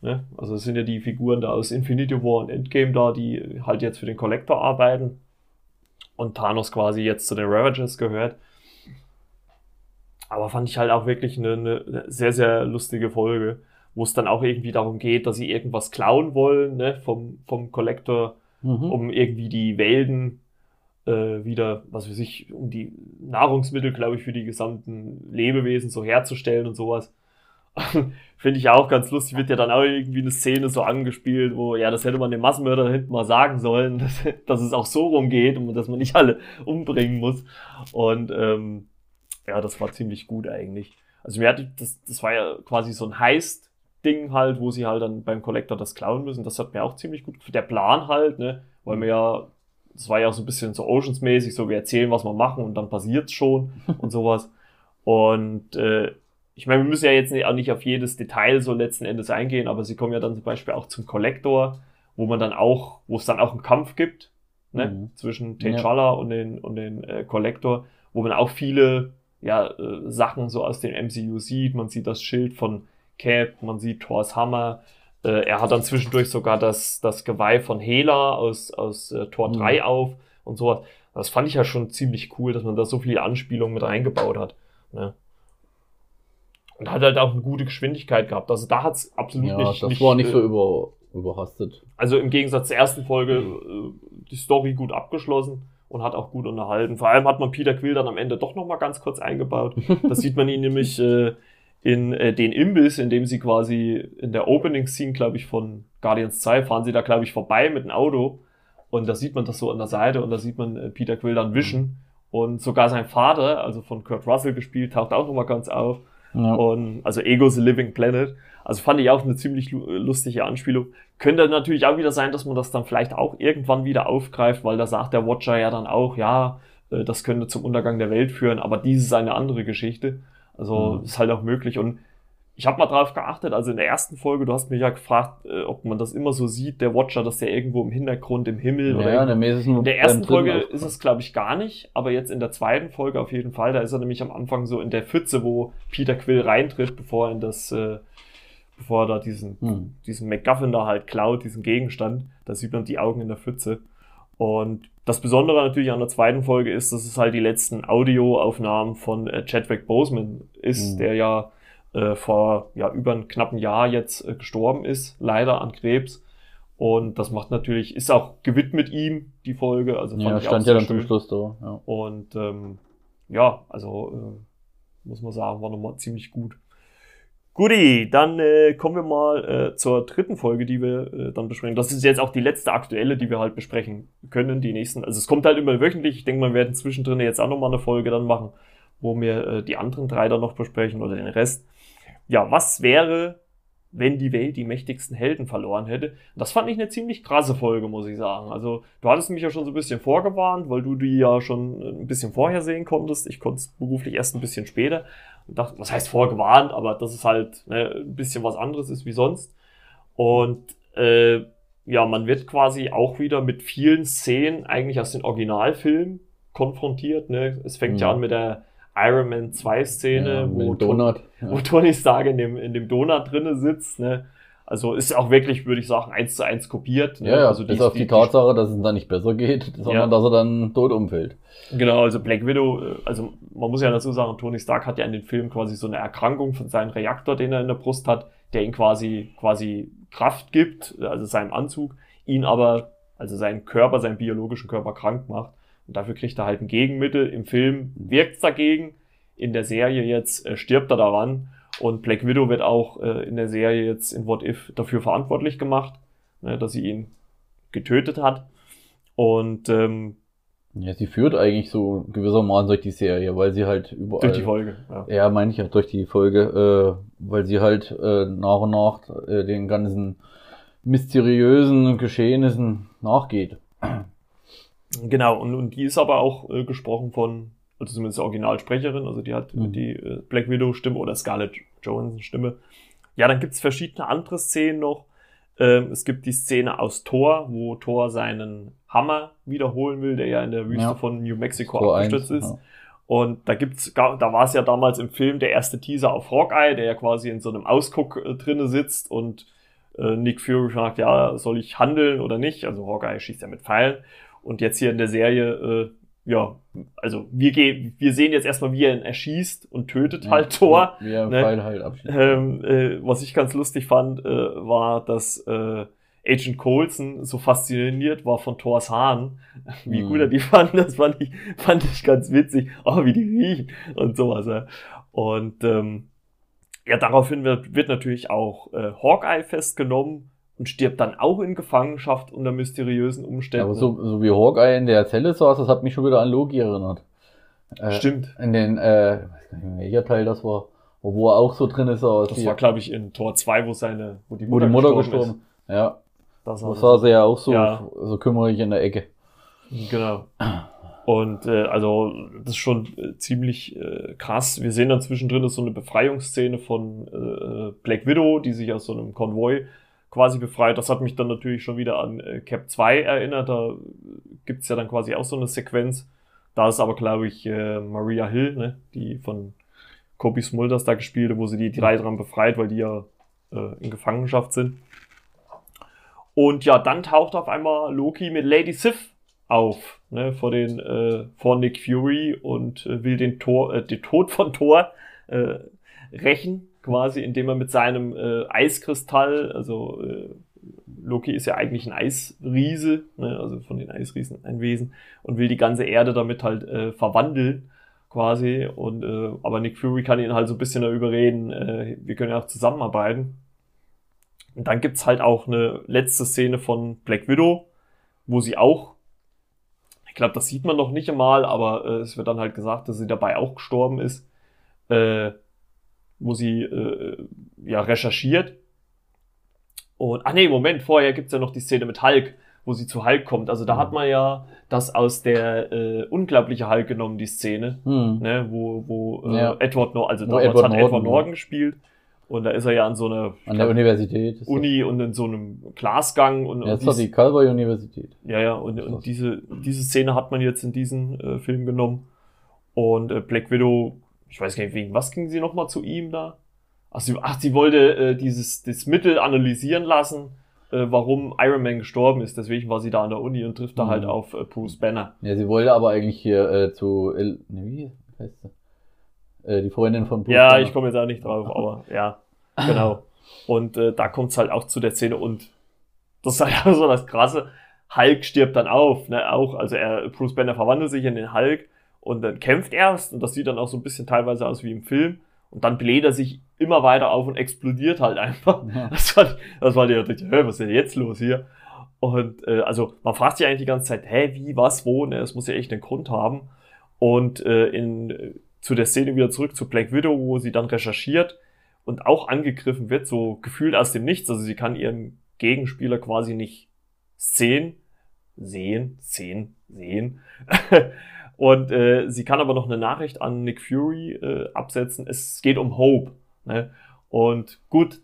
Ne? Also es sind ja die Figuren da aus Infinity War und Endgame da, die halt jetzt für den Collector arbeiten. Und Thanos quasi jetzt zu den Ravagers gehört. Aber fand ich halt auch wirklich eine, eine sehr, sehr lustige Folge, wo es dann auch irgendwie darum geht, dass sie irgendwas klauen wollen ne, vom, vom Collector, mhm. um irgendwie die Welten äh, wieder, was weiß ich, um die Nahrungsmittel, glaube ich, für die gesamten Lebewesen so herzustellen und sowas. <laughs> Finde ich auch ganz lustig, wird ja dann auch irgendwie eine Szene so angespielt, wo, ja, das hätte man dem Massenmörder hinten mal sagen sollen, <laughs> dass, dass es auch so rumgeht und dass man nicht alle <laughs> umbringen muss. Und ähm, ja, das war ziemlich gut eigentlich. Also mir hatte, das, das war ja quasi so ein Heist-Ding halt, wo sie halt dann beim Collector das klauen müssen. Das hat mir auch ziemlich gut Der Plan halt, ne, weil wir ja, das war ja auch so ein bisschen so Oceans-mäßig, so wir erzählen, was wir machen und dann passiert's schon und sowas. Und äh, ich meine, wir müssen ja jetzt nicht, auch nicht auf jedes Detail so letzten Endes eingehen, aber sie kommen ja dann zum Beispiel auch zum Collector, wo man dann auch, wo es dann auch einen Kampf gibt, ne, mhm. zwischen T'Challa ja. und den, und den äh, Collector, wo man auch viele ja, äh, Sachen so aus dem MCU sieht. Man sieht das Schild von Cap, man sieht Thors Hammer. Äh, er hat dann zwischendurch sogar das, das Geweih von Hela aus, aus äh, Tor mhm. 3 auf und sowas. Das fand ich ja schon ziemlich cool, dass man da so viele Anspielungen mit eingebaut hat. Ne? Und hat halt auch eine gute Geschwindigkeit gehabt. Also da hat es absolut ja, nicht. Das nicht, war nicht so äh, über, überhastet. Also im Gegensatz zur ersten Folge äh, die Story gut abgeschlossen und hat auch gut unterhalten. Vor allem hat man Peter Quill dann am Ende doch noch mal ganz kurz eingebaut. <laughs> Das sieht man ihn nämlich äh, in äh, den Imbiss, in dem sie quasi in der Opening-Scene, glaube ich, von Guardians 2 fahren sie da, glaube ich, vorbei mit dem Auto und da sieht man das so an der Seite und da sieht man äh, Peter Quill dann wischen und sogar sein Vater, also von Kurt Russell gespielt, taucht auch noch mal ganz auf. Ja. Und, also Ego the Living Planet. Also fand ich auch eine ziemlich lustige Anspielung. Könnte natürlich auch wieder sein, dass man das dann vielleicht auch irgendwann wieder aufgreift, weil da sagt der Watcher ja dann auch, ja, äh, das könnte zum Untergang der Welt führen, aber dies ist eine andere Geschichte. Also mhm. ist halt auch möglich. Und ich habe mal drauf geachtet, also in der ersten Folge, du hast mich ja gefragt, äh, ob man das immer so sieht, der Watcher, dass der irgendwo im Hintergrund, im Himmel ja, oder in, in der ersten Folge ist es, glaube ich, gar nicht, aber jetzt in der zweiten Folge auf jeden Fall, da ist er nämlich am Anfang so in der Pfütze, wo Peter Quill reintritt, bevor er in das äh, bevor er da diesen, hm. diesen MacGuffin da halt klaut, diesen Gegenstand. Da sieht man die Augen in der Pfütze. Und das Besondere natürlich an der zweiten Folge ist, dass es halt die letzten Audioaufnahmen von äh, Chadwick Boseman ist, hm. der ja äh, vor ja, über einem knappen Jahr jetzt äh, gestorben ist, leider an Krebs. Und das macht natürlich, ist auch gewidmet ihm, die Folge. Also fand ja, ich stand ja dann schön. zum Schluss da. Ja. Und ähm, ja, also äh, muss man sagen, war nochmal ziemlich gut. Guti, dann äh, kommen wir mal äh, zur dritten Folge, die wir äh, dann besprechen. Das ist jetzt auch die letzte aktuelle, die wir halt besprechen können. Die nächsten, also es kommt halt immer wöchentlich. Ich denke, wir werden zwischendrin jetzt auch nochmal eine Folge dann machen, wo wir äh, die anderen drei dann noch besprechen oder den Rest. Ja, was wäre, wenn die Welt die mächtigsten Helden verloren hätte? Das fand ich eine ziemlich krasse Folge, muss ich sagen. Also du hattest mich ja schon so ein bisschen vorgewarnt, weil du die ja schon ein bisschen vorher sehen konntest. Ich konnte es beruflich erst ein bisschen später und dachte, was heißt vorgewarnt, aber dass es halt ne, ein bisschen was anderes ist wie sonst. Und äh, ja, man wird quasi auch wieder mit vielen Szenen eigentlich aus den Originalfilmen konfrontiert. Ne? Es fängt ja, ja mhm. an mit der Iron Man 2 Szene, ja, wo, Donut, ja. wo Tony Stark in dem, in dem Donut drinne sitzt. Ne? Also ist auch wirklich, würde ich sagen, eins zu eins kopiert. Ne? Ja, ja, also bis die, auf die, die Tatsache, dass es dann nicht besser geht, <laughs> sondern ja. dass er dann tot umfällt. Genau, also Black Widow, äh, also man muss ja dazu sagen, Tony Stark hat ja in den Film quasi so eine Erkrankung von seinem Reaktor, den er in der Brust hat, der ihn quasi, quasi Kraft gibt, also seinem Anzug, ihn aber, also seinen Körper, seinen biologischen Körper krank macht. Und dafür kriegt er halt ein Gegenmittel. Im Film wirkt's dagegen. In der Serie jetzt äh, stirbt er daran. Und Black Widow wird auch äh, in der Serie jetzt in What If dafür verantwortlich gemacht, ne, dass sie ihn getötet hat. Und ähm, ja, sie führt eigentlich so gewissermaßen durch die Serie, weil sie halt überall. Durch die Folge, ja. Ja, meine ich ja, durch die Folge, äh, weil sie halt äh, nach und nach äh, den ganzen mysteriösen Geschehnissen nachgeht. Genau, und, und die ist aber auch äh, gesprochen von also zumindest Originalsprecherin, also die hat mhm. die äh, Black Widow-Stimme oder Scarlett Johansson-Stimme. Ja, dann gibt's verschiedene andere Szenen noch. Ähm, es gibt die Szene aus Thor, wo Thor seinen Hammer wiederholen will, der ja in der Wüste ja. von New Mexico Tor abgestürzt 1, ist. Ja. Und da gibt's, da war es ja damals im Film der erste Teaser auf Hawkeye, der ja quasi in so einem Ausguck äh, drinne sitzt und Äh, Nick Fury fragt, ja, soll ich handeln oder nicht? Also Hawkeye schießt ja mit Pfeilen. Und jetzt hier in der Serie, äh, ja, also wir gehen, wir sehen jetzt erstmal, wie er ihn erschießt und tötet halt Thor. Er ne? Pfeil halt. Ähm, äh, was ich ganz lustig fand, äh, war, dass äh, Agent Coulson so fasziniert war von Thors Haaren. <laughs> Wie Mhm. gut er die fand, das fand ich, fand ich ganz witzig. Oh, wie die riechen und sowas. Ja. Und ähm, ja, daraufhin wird, wird natürlich auch äh, Hawkeye festgenommen und stirbt dann auch in Gefangenschaft unter mysteriösen Umständen. Aber so, so wie Hawkeye in der Zelle saß, das hat mich schon wieder an Loki erinnert. Äh, Stimmt. In den, äh, ich weiß gar nicht welcher Teil das war, wo er auch so drin ist, aus Das war, glaube ich, in Tor 2, wo seine, wo die wo die Mutter gestorben ist. Ja, Das da war saß er ja auch so, Ja. so kümmerig in der Ecke. Genau. Und äh, also das ist schon äh, ziemlich äh, krass. Wir sehen dann zwischendrin ist so eine Befreiungsszene von äh, Black Widow, die sich aus so einem Konvoi quasi befreit. Das hat mich dann natürlich schon wieder an äh, Cap 2 erinnert. Da gibt's ja dann quasi auch so eine Sequenz. Da ist aber, glaube ich, äh, Maria Hill, ne, die von Kobe Smulders da gespielt, hat, wo sie die drei dran befreit, weil die ja äh, in Gefangenschaft sind. Und ja, dann taucht auf einmal Loki mit Lady Sif auf, ne, vor den, äh, vor Nick Fury und äh, will den Tor, äh, den Tod von Thor äh, rächen, quasi, indem er mit seinem äh, Eiskristall, also äh, Loki ist ja eigentlich ein Eisriese, ne, also von den Eisriesen ein Wesen, und will die ganze Erde damit halt äh, verwandeln, quasi. Und äh, aber Nick Fury kann ihn halt so ein bisschen da überreden, äh, wir können ja auch zusammenarbeiten. Und dann gibt's halt auch eine letzte Szene von Black Widow, wo sie auch, ich glaube, das sieht man noch nicht einmal, aber äh, es wird dann halt gesagt, dass sie dabei auch gestorben ist, äh, wo sie äh, ja recherchiert. Und, ah nee, Moment, vorher gibt's ja noch die Szene mit Hulk, wo sie zu Hulk kommt. Also da Mhm. hat man ja das aus der äh, unglaubliche Hulk genommen, die Szene, Hm. ne, wo, wo äh, Ja. Edward Norton, also Wo damals Edward hat Edward Norton, Norton gespielt. Und da ist er ja an so einer An der Universität. Uni und in so einem Glasgang und, Das, ja, und das die Calvary Universität. ja, ja, und, und diese, diese Szene hat man jetzt in diesen äh, Film genommen. Und äh, Black Widow, ich weiß gar nicht, wegen was ging sie nochmal zu ihm da? Ach, sie, ach, sie wollte äh, dieses das Mittel analysieren lassen, äh, warum Iron Man gestorben ist. Deswegen war sie da an der Uni und trifft da Mhm. halt auf äh, Bruce Banner. Ja, sie wollte aber eigentlich hier äh, zu, El ne, wie heißt sie? Äh, die Freundin von Bruce Ja, Banner. ich komme jetzt auch nicht drauf, aber ja, genau. Und äh, da kommt's halt auch zu der Szene und das ist halt <laughs> auch so das Krasse. Hulk stirbt dann auf, ne, auch, also er, Bruce Banner verwandelt sich in den Hulk und dann kämpft erst und das sieht dann auch so ein bisschen teilweise aus wie im Film und dann bläht er sich immer weiter auf und explodiert halt einfach. Ja. <laughs> Das war, das war hä, was ist denn jetzt los hier? Und äh, also man fragt sich eigentlich die ganze Zeit, hä, wie, was, wo, ne, das muss ja echt einen Grund haben. Und äh, in, zu der Szene wieder zurück zu Black Widow, wo sie dann recherchiert und auch angegriffen wird, so gefühlt aus dem Nichts. Also sie kann ihren Gegenspieler quasi nicht sehen, sehen, sehen, sehen. <laughs> und äh, sie kann aber noch eine Nachricht an Nick Fury äh, absetzen. Es geht um Hope. Ne? Und gut,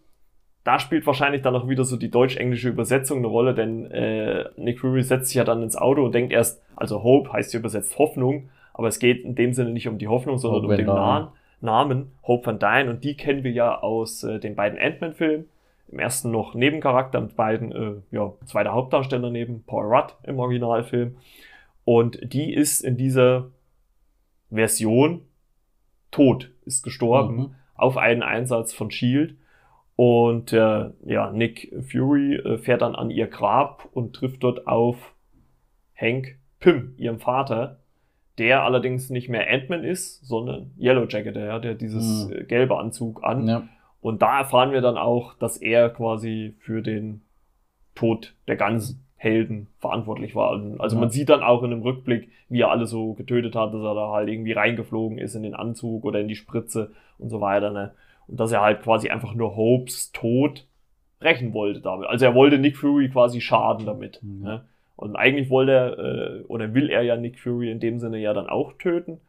da spielt wahrscheinlich dann auch wieder so die deutsch-englische Übersetzung eine Rolle, denn äh, Nick Fury setzt sich ja dann ins Auto und denkt erst, also Hope heißt hier übersetzt Hoffnung, aber es geht in dem Sinne nicht um die Hoffnung, sondern Hope um den. Namen, Namen Hope Van Dyne und die kennen wir ja aus äh, den beiden Ant-Man-Filmen. Im ersten noch Nebencharakter, im beiden äh, ja, zweiter Hauptdarsteller neben Paul Rudd im Originalfilm. Und die ist in dieser Version tot, ist gestorben Mhm. auf einen Einsatz von Shield. Und äh, ja, Nick Fury äh, fährt dann an ihr Grab und trifft dort auf Hank Pym, ihrem Vater, der allerdings nicht mehr Ant-Man ist, sondern Yellow Jacket, der, hat ja dieses Mhm. äh, gelbe Anzug an. Ja. Und da erfahren wir dann auch, dass er quasi für den Tod der ganzen Helden verantwortlich war. Und Also Ja. man sieht dann auch in einem Rückblick, wie er alle so getötet hat, dass er da halt irgendwie reingeflogen ist in den Anzug oder in die Spritze und so weiter. Ne? Und dass er halt quasi einfach nur Hopes Tod rächen wollte damit. Also er wollte Nick Fury quasi schaden damit. Mhm. Ne? Und eigentlich wollte er, äh, oder will er ja Nick Fury in dem Sinne ja dann auch töten.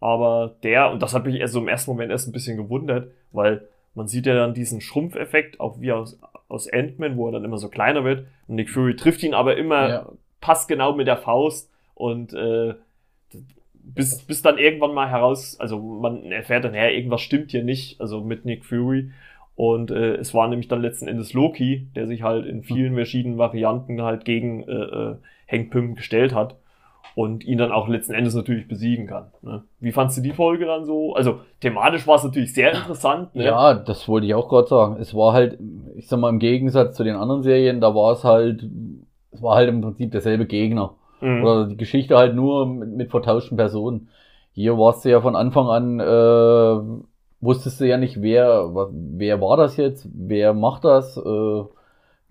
Aber der, und das hat mich erst so im ersten Moment erst ein bisschen gewundert, weil man sieht ja dann diesen Schrumpfeffekt, auch wie aus, aus Ant-Man, wo er dann immer so kleiner wird. Und Nick Fury trifft ihn aber immer Ja. passt genau mit der Faust und äh, bis, bis dann irgendwann mal heraus, also man erfährt dann, ja, irgendwas stimmt hier nicht, also mit Nick Fury. Und äh, es war nämlich dann letzten Endes Loki, der sich halt in vielen verschiedenen Varianten halt gegen äh, äh, Hank Pym gestellt hat und ihn dann auch letzten Endes natürlich besiegen kann. Ne? Wie fandst du die Folge dann so? Also thematisch war es natürlich sehr interessant. Ne? Ja, das wollte ich auch gerade sagen. Es war halt, ich sag mal, im Gegensatz zu den anderen Serien, da war es halt, es war halt im Prinzip derselbe Gegner. Mhm. Oder die Geschichte halt nur mit, mit vertauschten Personen. Hier warst du ja von Anfang an, äh, wusstest du ja nicht, wer, wer war das jetzt, wer macht das, äh,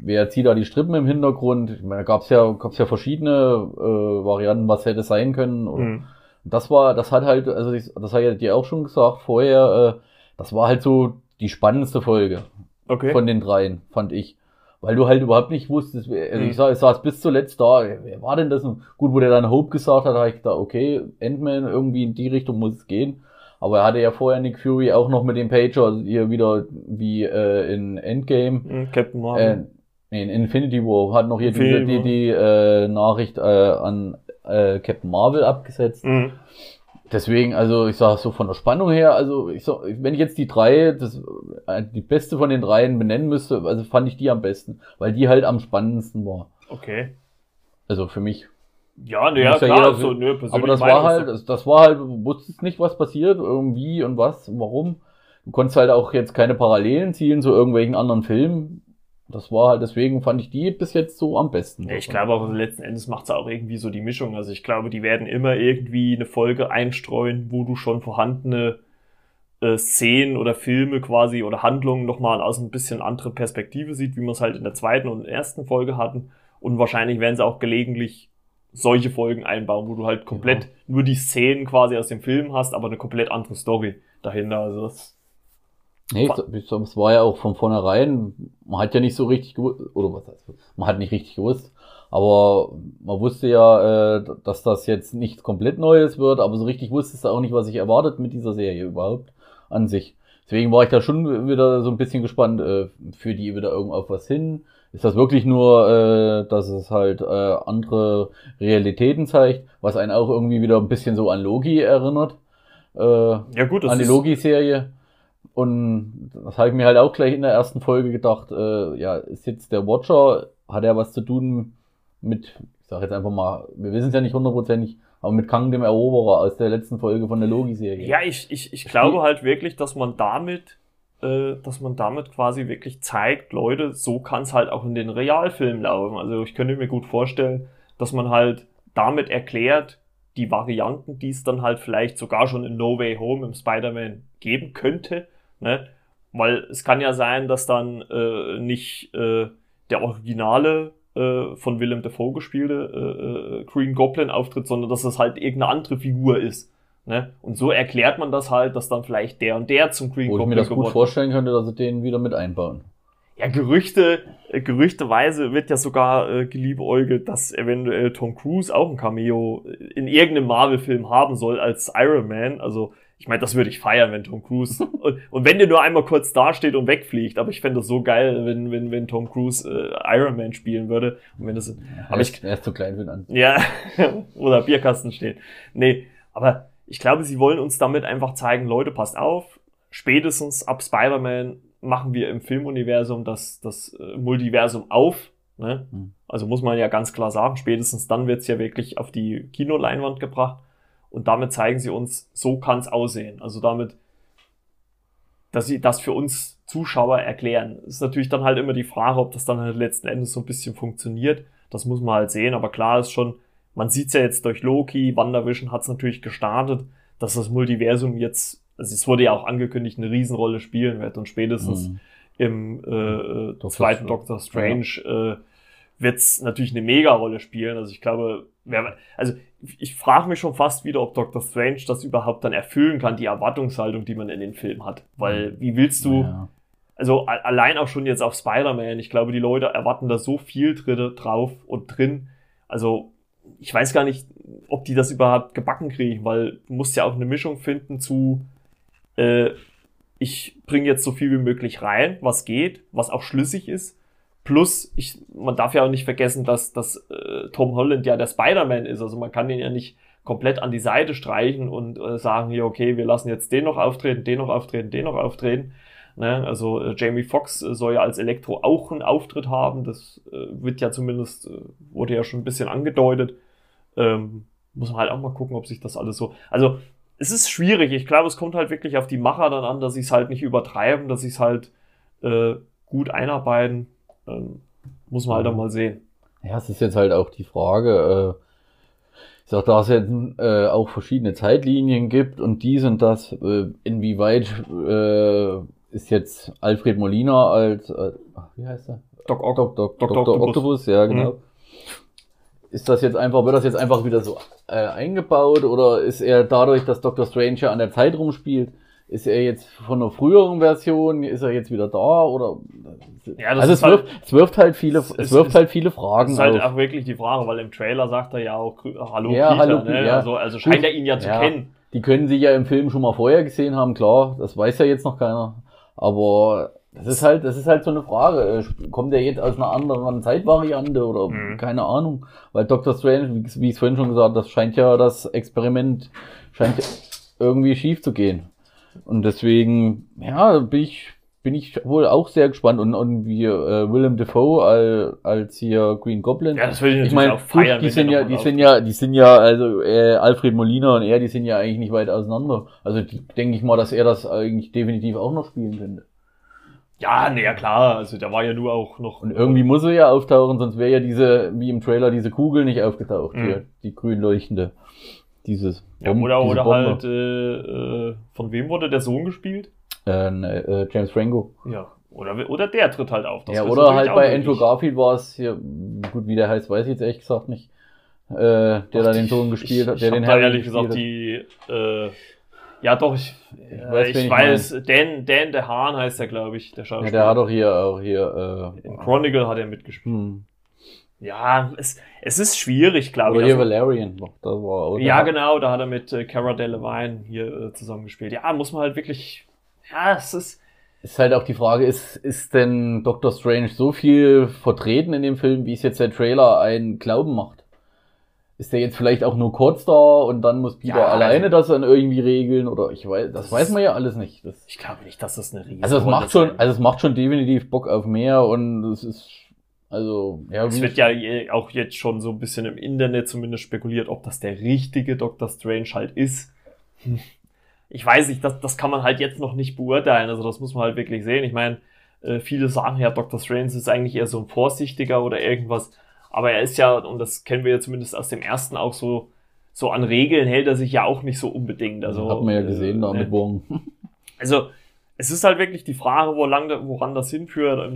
wer zieht da die Strippen im Hintergrund? Ich meine, da gab's ja, gab's ja verschiedene äh, Varianten, was hätte sein können. Mhm. Das war, das hat halt, also ich, das hat ja dir auch schon gesagt vorher, äh, das war halt so die spannendste Folge okay. von den dreien, fand ich. Weil du halt überhaupt nicht wusstest, wer, also mhm. ich, sag, ich saß bis zuletzt da, wer war denn das? Gut, wo der dann Hope gesagt hat, habe ich gedacht, okay, Endman, irgendwie in die Richtung muss es gehen. Aber er hatte ja vorher Nick Fury auch noch mit dem Pager hier wieder wie äh, in Endgame. Mhm, Captain Marvel. Äh, Nee, in Infinity War hat noch hier Infinity die, die, die äh, Nachricht äh, an äh, Captain Marvel abgesetzt. Mhm. Deswegen, also ich sag so von der Spannung her, also ich sag, wenn ich jetzt die drei, das, äh, die beste von den dreien benennen müsste, also fand ich die am besten, weil die halt am spannendsten war. Okay. Also für mich. Ja, ne, ja, klar, so, ne, Aber das war halt, das, das war halt, du wusstest nicht, was passiert, irgendwie und was, warum. Du konntest halt auch jetzt keine Parallelen ziehen zu irgendwelchen anderen Filmen das war halt, deswegen fand ich die bis jetzt so am besten. Ich glaube aber letzten Endes macht es auch irgendwie so die Mischung. Also ich glaube, die werden immer irgendwie eine Folge einstreuen, wo du schon vorhandene äh, Szenen oder Filme quasi oder Handlungen nochmal aus ein bisschen andere Perspektive sieht, wie wir es halt in der zweiten und ersten Folge hatten. Und wahrscheinlich werden sie auch gelegentlich solche Folgen einbauen, wo du halt komplett ja. nur die Szenen quasi aus dem Film hast, aber eine komplett andere Story dahinter. Also das Nee, es war ja auch von vornherein, man hat ja nicht so richtig gewusst, oder was heißt, man hat nicht richtig gewusst, aber man wusste ja, äh, dass das jetzt nichts komplett Neues wird, aber so richtig wusste du auch nicht, was sich erwartet mit dieser Serie überhaupt an sich. Deswegen war ich da schon wieder so ein bisschen gespannt, äh, für die wieder irgendwo auf was hin. Ist das wirklich nur, äh, dass es halt äh, andere Realitäten zeigt, was einen auch irgendwie wieder ein bisschen so an Logi erinnert? Äh, ja gut, das an die Logi-Serie. Und das habe ich mir halt auch gleich in der ersten Folge gedacht, äh, ja, ist jetzt der Watcher, hat er was zu tun mit, ich sage jetzt einfach mal, wir wissen es ja nicht hundertprozentig, aber mit Kang dem Eroberer aus der letzten Folge von der Logi-Serie. Ja, ich, ich, ich glaube halt wirklich, dass man damit, äh, dass man damit quasi wirklich zeigt, Leute, so kann es halt auch in den Realfilmen laufen. Also ich könnte mir gut vorstellen, dass man halt damit erklärt, die Varianten, die es dann halt vielleicht sogar schon in No Way Home im Spider-Man geben könnte, Ne? Weil es kann ja sein, dass dann äh, nicht äh, der originale äh, von Willem Dafoe gespielte äh, äh, Green Goblin auftritt, sondern dass es halt irgendeine andere Figur ist. Ne? Und so erklärt man das halt, dass dann vielleicht der und der zum Green Wo Goblin ich mir das gut vorstellen könnte, dass sie den wieder mit einbauen. Ja, Gerüchte, äh, gerüchteweise wird ja sogar äh, geliebäugelt, dass eventuell Tom Cruise auch ein Cameo in irgendeinem Marvel-Film haben soll als Iron Man. Also ich meine, das würde ich feiern, wenn Tom Cruise. <laughs> und, und, wenn der nur einmal kurz dasteht und wegfliegt, aber ich fände das so geil, wenn, wenn, wenn Tom Cruise äh, Iron Man spielen würde. Und wenn das. Ja, aber er, ich, er ist zu klein für den Ja, <laughs> oder Bierkasten steht. Nee, aber ich glaube, sie wollen uns damit einfach zeigen, Leute, passt auf, spätestens ab Spider-Man machen wir im Filmuniversum das, das äh, Multiversum auf. Ne? Hm. Also muss man ja ganz klar sagen, spätestens dann wird's ja wirklich auf die Kinoleinwand gebracht. Und damit zeigen sie uns, so kann es aussehen. Also damit, dass sie das für uns Zuschauer erklären. ist natürlich dann halt immer die Frage, ob das dann halt letzten Endes so ein bisschen funktioniert. Das muss man halt sehen. Aber klar ist schon, man sieht's ja jetzt durch Loki, WandaVision hat's natürlich gestartet, dass das Multiversum jetzt, also es wurde ja auch angekündigt, eine Riesenrolle spielen wird. Und spätestens mhm. im äh, Doctor zweiten Doctor Strange ja. äh, wird's natürlich eine Mega-Rolle spielen. Also ich glaube, wer, also ich frage mich schon fast wieder, ob Doctor Strange das überhaupt dann erfüllen kann, die Erwartungshaltung, die man in den Film hat. Weil, wie willst du, ja. also allein auch schon jetzt auf Spider-Man, ich glaube, die Leute erwarten da so viel drin, drauf und drin. Also, ich weiß gar nicht, ob die das überhaupt gebacken kriegen, weil du musst ja auch eine Mischung finden zu, äh, ich bringe jetzt so viel wie möglich rein, was geht, was auch schlüssig ist Plus, ich, man darf ja auch nicht vergessen, dass, dass äh, Tom Holland ja der Spider-Man ist. Also man kann ihn ja nicht komplett an die Seite streichen und äh, sagen, ja, okay, wir lassen jetzt den noch auftreten, den noch auftreten, den noch auftreten. Ne? Also äh, Jamie Foxx äh, soll ja als Elektro auch einen Auftritt haben. Das äh, wird ja zumindest, äh, wurde ja schon ein bisschen angedeutet. Ähm, muss man halt auch mal gucken, ob sich das alles so. Also, es ist schwierig. Ich glaube, es kommt halt wirklich auf die Macher dann an, dass sie es halt nicht übertreiben, dass sie es halt gut einarbeiten. Ähm, muss man halt dann mal sehen. Ja, es ist jetzt halt auch die Frage, äh, ich sag, da es jetzt äh, auch verschiedene Zeitlinien gibt und dies und das, äh, inwieweit äh, ist jetzt Alfred Molina als, äh, wie heißt er? Doc Ock. Doc, Doc, Dr. Dr. Octopus. Octopus, ja, genau. Mhm. Ist das jetzt einfach, wird das jetzt einfach wieder so äh, eingebaut oder ist er dadurch, dass Dr. Strange ja an der Zeit rumspielt, ist er jetzt von einer früheren Version, ist er jetzt wieder da oder? Ja, das also es, halt- wirft, es wirft halt viele, es- es, wirft halt viele Das Fragen ist halt auf. auch wirklich die Frage, weil im Trailer sagt er ja auch Hallo Ja, Peter, hallo ne? Ja. Also, also scheint er ihn ja zu Ja. kennen. Die können sich ja im Film schon mal vorher gesehen haben, klar, das weiß ja jetzt noch keiner. Aber das ist halt, das ist halt so eine Frage. Äh, Kommt er jetzt aus einer anderen Zeitvariante oder Mhm. keine Ahnung? Weil Dr. Strange, wie, wie ich es vorhin schon gesagt das scheint ja das Experiment scheint irgendwie schief zu gehen. Und deswegen, ja, bin ich, bin ich wohl auch sehr gespannt. Und, und wie äh, Willem Dafoe als, als hier Green Goblin. Ja, das würde ich Ich meine, auch feiern. die wenn sind ja, die sind ja, die sind ja, also äh, Alfred Molina und er, die sind ja eigentlich nicht weit auseinander. Also die- denke ich mal, dass er das eigentlich definitiv auch noch spielen könnte. Ja, nee, ja klar. Also der war ja nur auch noch. Und irgendwie muss er ja auftauchen, sonst wäre ja diese, wie im Trailer, diese Kugel nicht aufgetaucht Mhm. hier, die grün leuchtende. Dieses. Ja, oder oder halt, äh, äh, von wem wurde der Sohn gespielt? Äh, ne, äh, James Franco. Ja. Oder, oder der tritt halt auf. Das ja, oder halt bei. Andrew Garfield war es hier, gut, wie der heißt, weiß ich jetzt ehrlich gesagt nicht. Äh, der Ach, da den Sohn gespielt ich, hat, ich der hab den da ehrlich gesagt hat. die. Äh, ja, doch, ich, ich weiß, weiß, wen ich ich weiß Dan, Dan de Haan heißt der, glaube ich, der Ja, Schauspieler. der hat doch hier auch hier, äh, In Chronicle hat er mitgespielt. hm. Ja, es, es ist schwierig, glaube Oder ich. hier Also, Valerian, noch, da war auch ja, genau, da hat er mit äh, Cara Delevingne hier äh, zusammengespielt. Ja, muss man halt wirklich. Ja, es ist. Ist halt auch die Frage, ist, ist denn Doctor Strange so viel vertreten in dem Film, wie es jetzt der Trailer einen Glauben macht? Ist der jetzt vielleicht auch nur kurz da und dann muss Peter Ja, alleine also- das dann irgendwie regeln oder ich weiß, das, Das weiß man ja alles nicht. Das, Ich glaube nicht, dass das eine riesige also es macht schon, also es macht schon definitiv Bock auf mehr und es ist, also, ja, Es wird ja je- auch jetzt schon so ein bisschen im Internet zumindest spekuliert, ob das der richtige Doctor Strange halt ist. <laughs> Ich weiß nicht, das, das kann man halt jetzt noch nicht beurteilen. Also das muss man halt wirklich sehen. Ich meine, äh, viele sagen ja, Doctor Strange ist eigentlich eher so ein Vorsichtiger oder irgendwas. Aber er ist ja, und das kennen wir ja zumindest aus dem ersten auch so, so an Regeln hält er sich ja auch nicht so unbedingt. Also, hat man ja gesehen da äh, mit Wong. also, es ist halt wirklich die Frage, woran das hinführt.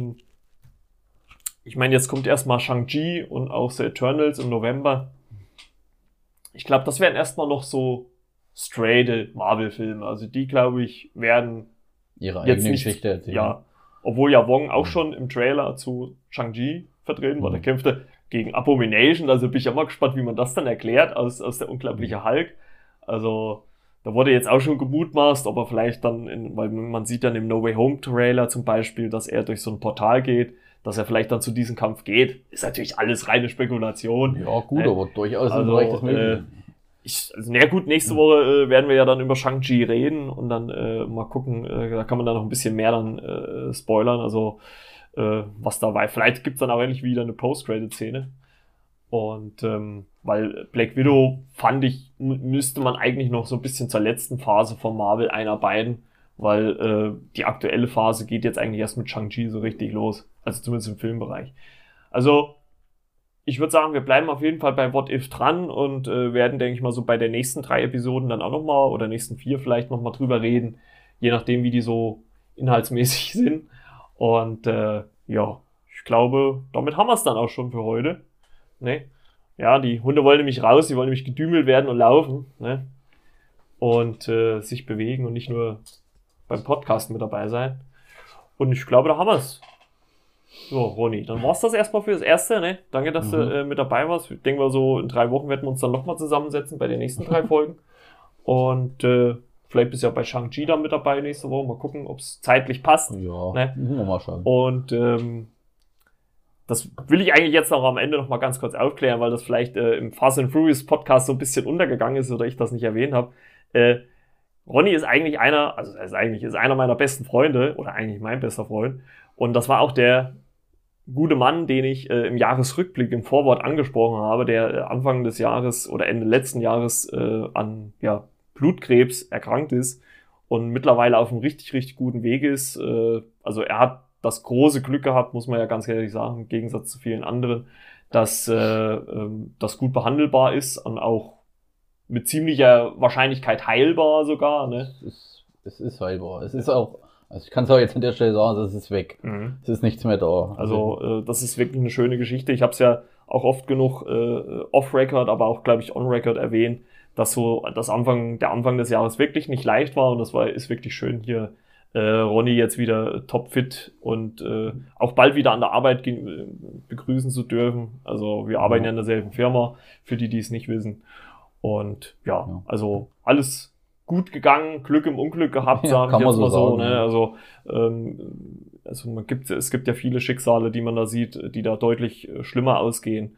Ich meine, jetzt kommt erstmal Shang-Chi und auch The Eternals im November. Ich glaube, das werden erstmal noch so straight Marvel-Filme. Also die, glaube ich, werden Ihre jetzt eigene nicht, Geschichte erzählen. ja, obwohl ja Wong auch schon im Trailer zu Shang-Chi vertreten war. Der Mhm. kämpfte gegen Abomination, also bin ich ja mal gespannt, wie man das dann erklärt aus, aus der unglaubliche Hulk. Also, da wurde jetzt auch schon gemutmaßt, ob er vielleicht dann, in, weil man sieht dann im No Way Home Trailer zum Beispiel, dass er durch so ein Portal geht, dass er vielleicht dann zu diesem Kampf geht. Ist natürlich alles reine Spekulation. Ja, gut, Äh, aber durchaus im also, Bereich des äh. Ich, also, na gut, nächste Woche äh, werden wir ja dann über Shang-Chi reden und dann äh, mal gucken, äh, da kann man dann noch ein bisschen mehr dann äh, spoilern, also äh, was da war. Vielleicht gibt's dann auch endlich wieder eine Post-Credit-Szene. Und ähm, weil Black Widow fand ich, mü- müsste man eigentlich noch so ein bisschen zur letzten Phase von Marvel einarbeiten, weil äh, die aktuelle Phase geht jetzt eigentlich erst mit Shang-Chi so richtig los. Also zumindest im Filmbereich. Also, ich würde sagen, wir bleiben auf jeden Fall bei What If dran und äh, werden, denke ich mal, so bei den nächsten drei Episoden dann auch nochmal oder nächsten vier vielleicht nochmal drüber reden, je nachdem, wie die so inhaltsmäßig <laughs> sind. Und äh, ja, ich glaube, damit haben wir es dann auch schon für heute. Ne? Ja, die Hunde wollen nämlich raus, die wollen nämlich gedümelt werden und laufen. Ne? Und äh, sich bewegen und nicht nur beim Podcast mit dabei sein. Und ich glaube, da haben wir es. So, Ronny, dann war's das erstmal für das Erste, ne? Danke, dass du Mhm. äh, mit dabei warst. Ich denke mal, so in drei Wochen werden wir uns dann nochmal zusammensetzen bei den nächsten drei <laughs> Folgen. Und äh, vielleicht bist du ja bei Shang-Chi dann mit dabei nächste Woche. Mal gucken, ob es zeitlich passt. Ja, ne? mal schauen. Und ähm, das will ich eigentlich jetzt noch am Ende noch mal ganz kurz aufklären, weil das vielleicht äh, im Fast and Furious Podcast so ein bisschen untergegangen ist oder ich das nicht erwähnt habe. Äh, Ronny ist eigentlich einer, also er ist eigentlich ist einer meiner besten Freunde oder eigentlich mein bester Freund. Und das war auch der gute Mann, den ich äh, im Jahresrückblick im Vorwort angesprochen habe, der äh, Anfang des Jahres oder Ende letzten Jahres äh, an ja, Blutkrebs erkrankt ist und mittlerweile auf einem richtig, richtig guten Weg ist. Äh, also er hat das große Glück gehabt, muss man ja ganz ehrlich sagen, im Gegensatz zu vielen anderen, dass äh, ähm, das gut behandelbar ist und auch mit ziemlicher Wahrscheinlichkeit heilbar sogar. Ne? Es, ist, es ist heilbar. Es ist auch, also ich kann es auch jetzt an der Stelle sagen, es ist weg. Mhm. Es ist nichts mehr da. Also äh, das ist wirklich eine schöne Geschichte. Ich habe es ja auch oft genug äh, off-Record, aber auch, glaube ich, on-Record erwähnt, dass so das Anfang, der Anfang des Jahres wirklich nicht leicht war und das war, ist wirklich schön hier äh, Ronny jetzt wieder topfit und äh, auch bald wieder an der Arbeit äh, begrüßen zu dürfen. Also wir arbeiten ja in derselben Firma, für die, die es nicht wissen. Und ja, ja. also alles gut gegangen, Glück im Unglück gehabt, sage ja, ich jetzt mal so. Ne? Also, ähm, also man gibt, es gibt ja viele Schicksale, die man da sieht, die da deutlich äh, schlimmer ausgehen.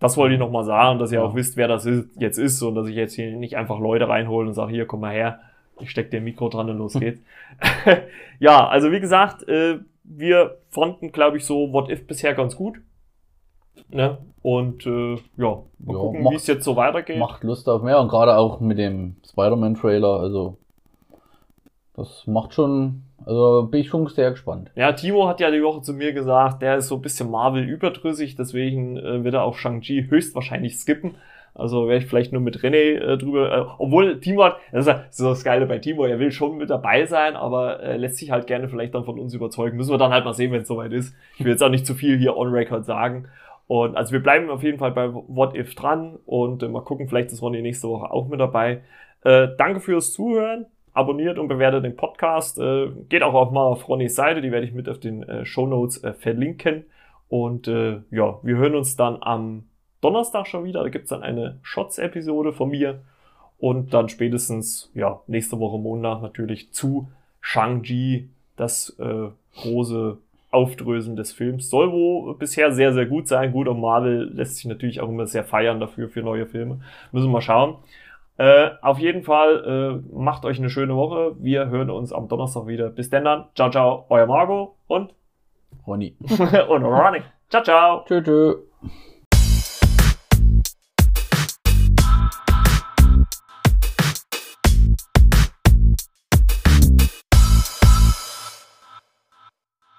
Das wollte ich nochmal sagen, dass ihr ja. auch wisst, wer das ist, jetzt ist und dass ich jetzt hier nicht einfach Leute reinhole und sage, hier, komm mal her, ich stecke dir Mikro dran und los <laughs> geht's. <laughs> ja, also wie gesagt, äh, wir fanden, glaube ich, so What If bisher ganz gut. Ne? Und äh, ja, mal ja, gucken, wie es jetzt so weitergeht. Macht Lust auf mehr und gerade auch mit dem Spider-Man-Trailer, also das macht schon, also bin ich schon sehr gespannt. Ja, Timo hat ja die Woche zu mir gesagt, der ist so ein bisschen Marvel überdrüssig, deswegen äh, wird er auch Shang-Chi höchstwahrscheinlich skippen. Also wäre ich vielleicht nur mit René äh, drüber, äh, obwohl Timo hat, das ist, das ist das Geile bei Timo, er will schon mit dabei sein, aber äh, lässt sich halt gerne vielleicht dann von uns überzeugen. Müssen wir dann halt mal sehen, wenn es soweit ist. Ich will jetzt auch nicht zu viel hier on record sagen. Und also wir bleiben auf jeden Fall bei What If dran und äh, mal gucken, vielleicht ist Ronny nächste Woche auch mit dabei. Äh, danke fürs Zuhören. Abonniert und bewertet den Podcast. Äh, geht auch, auch mal auf Ronnys Seite, die werde ich mit auf den äh, Show Notes äh, verlinken. Und äh, ja, wir hören uns dann am Donnerstag schon wieder. Da gibt's dann eine Shots-Episode von mir. Und dann spätestens, ja, nächste Woche Montag natürlich zu Shang-Chi, das große Aufdrösen des Films. Soll wohl bisher sehr, sehr gut sein. Gut, und Marvel lässt sich natürlich auch immer sehr feiern dafür, für neue Filme. Müssen wir mal schauen. Äh, auf jeden Fall äh, macht euch eine schöne Woche. Wir hören uns am Donnerstag wieder. Bis denn dann. Ciao, ciao. Euer Margot und Ronny. <laughs> und Ronny. Ciao, ciao. Tschüss.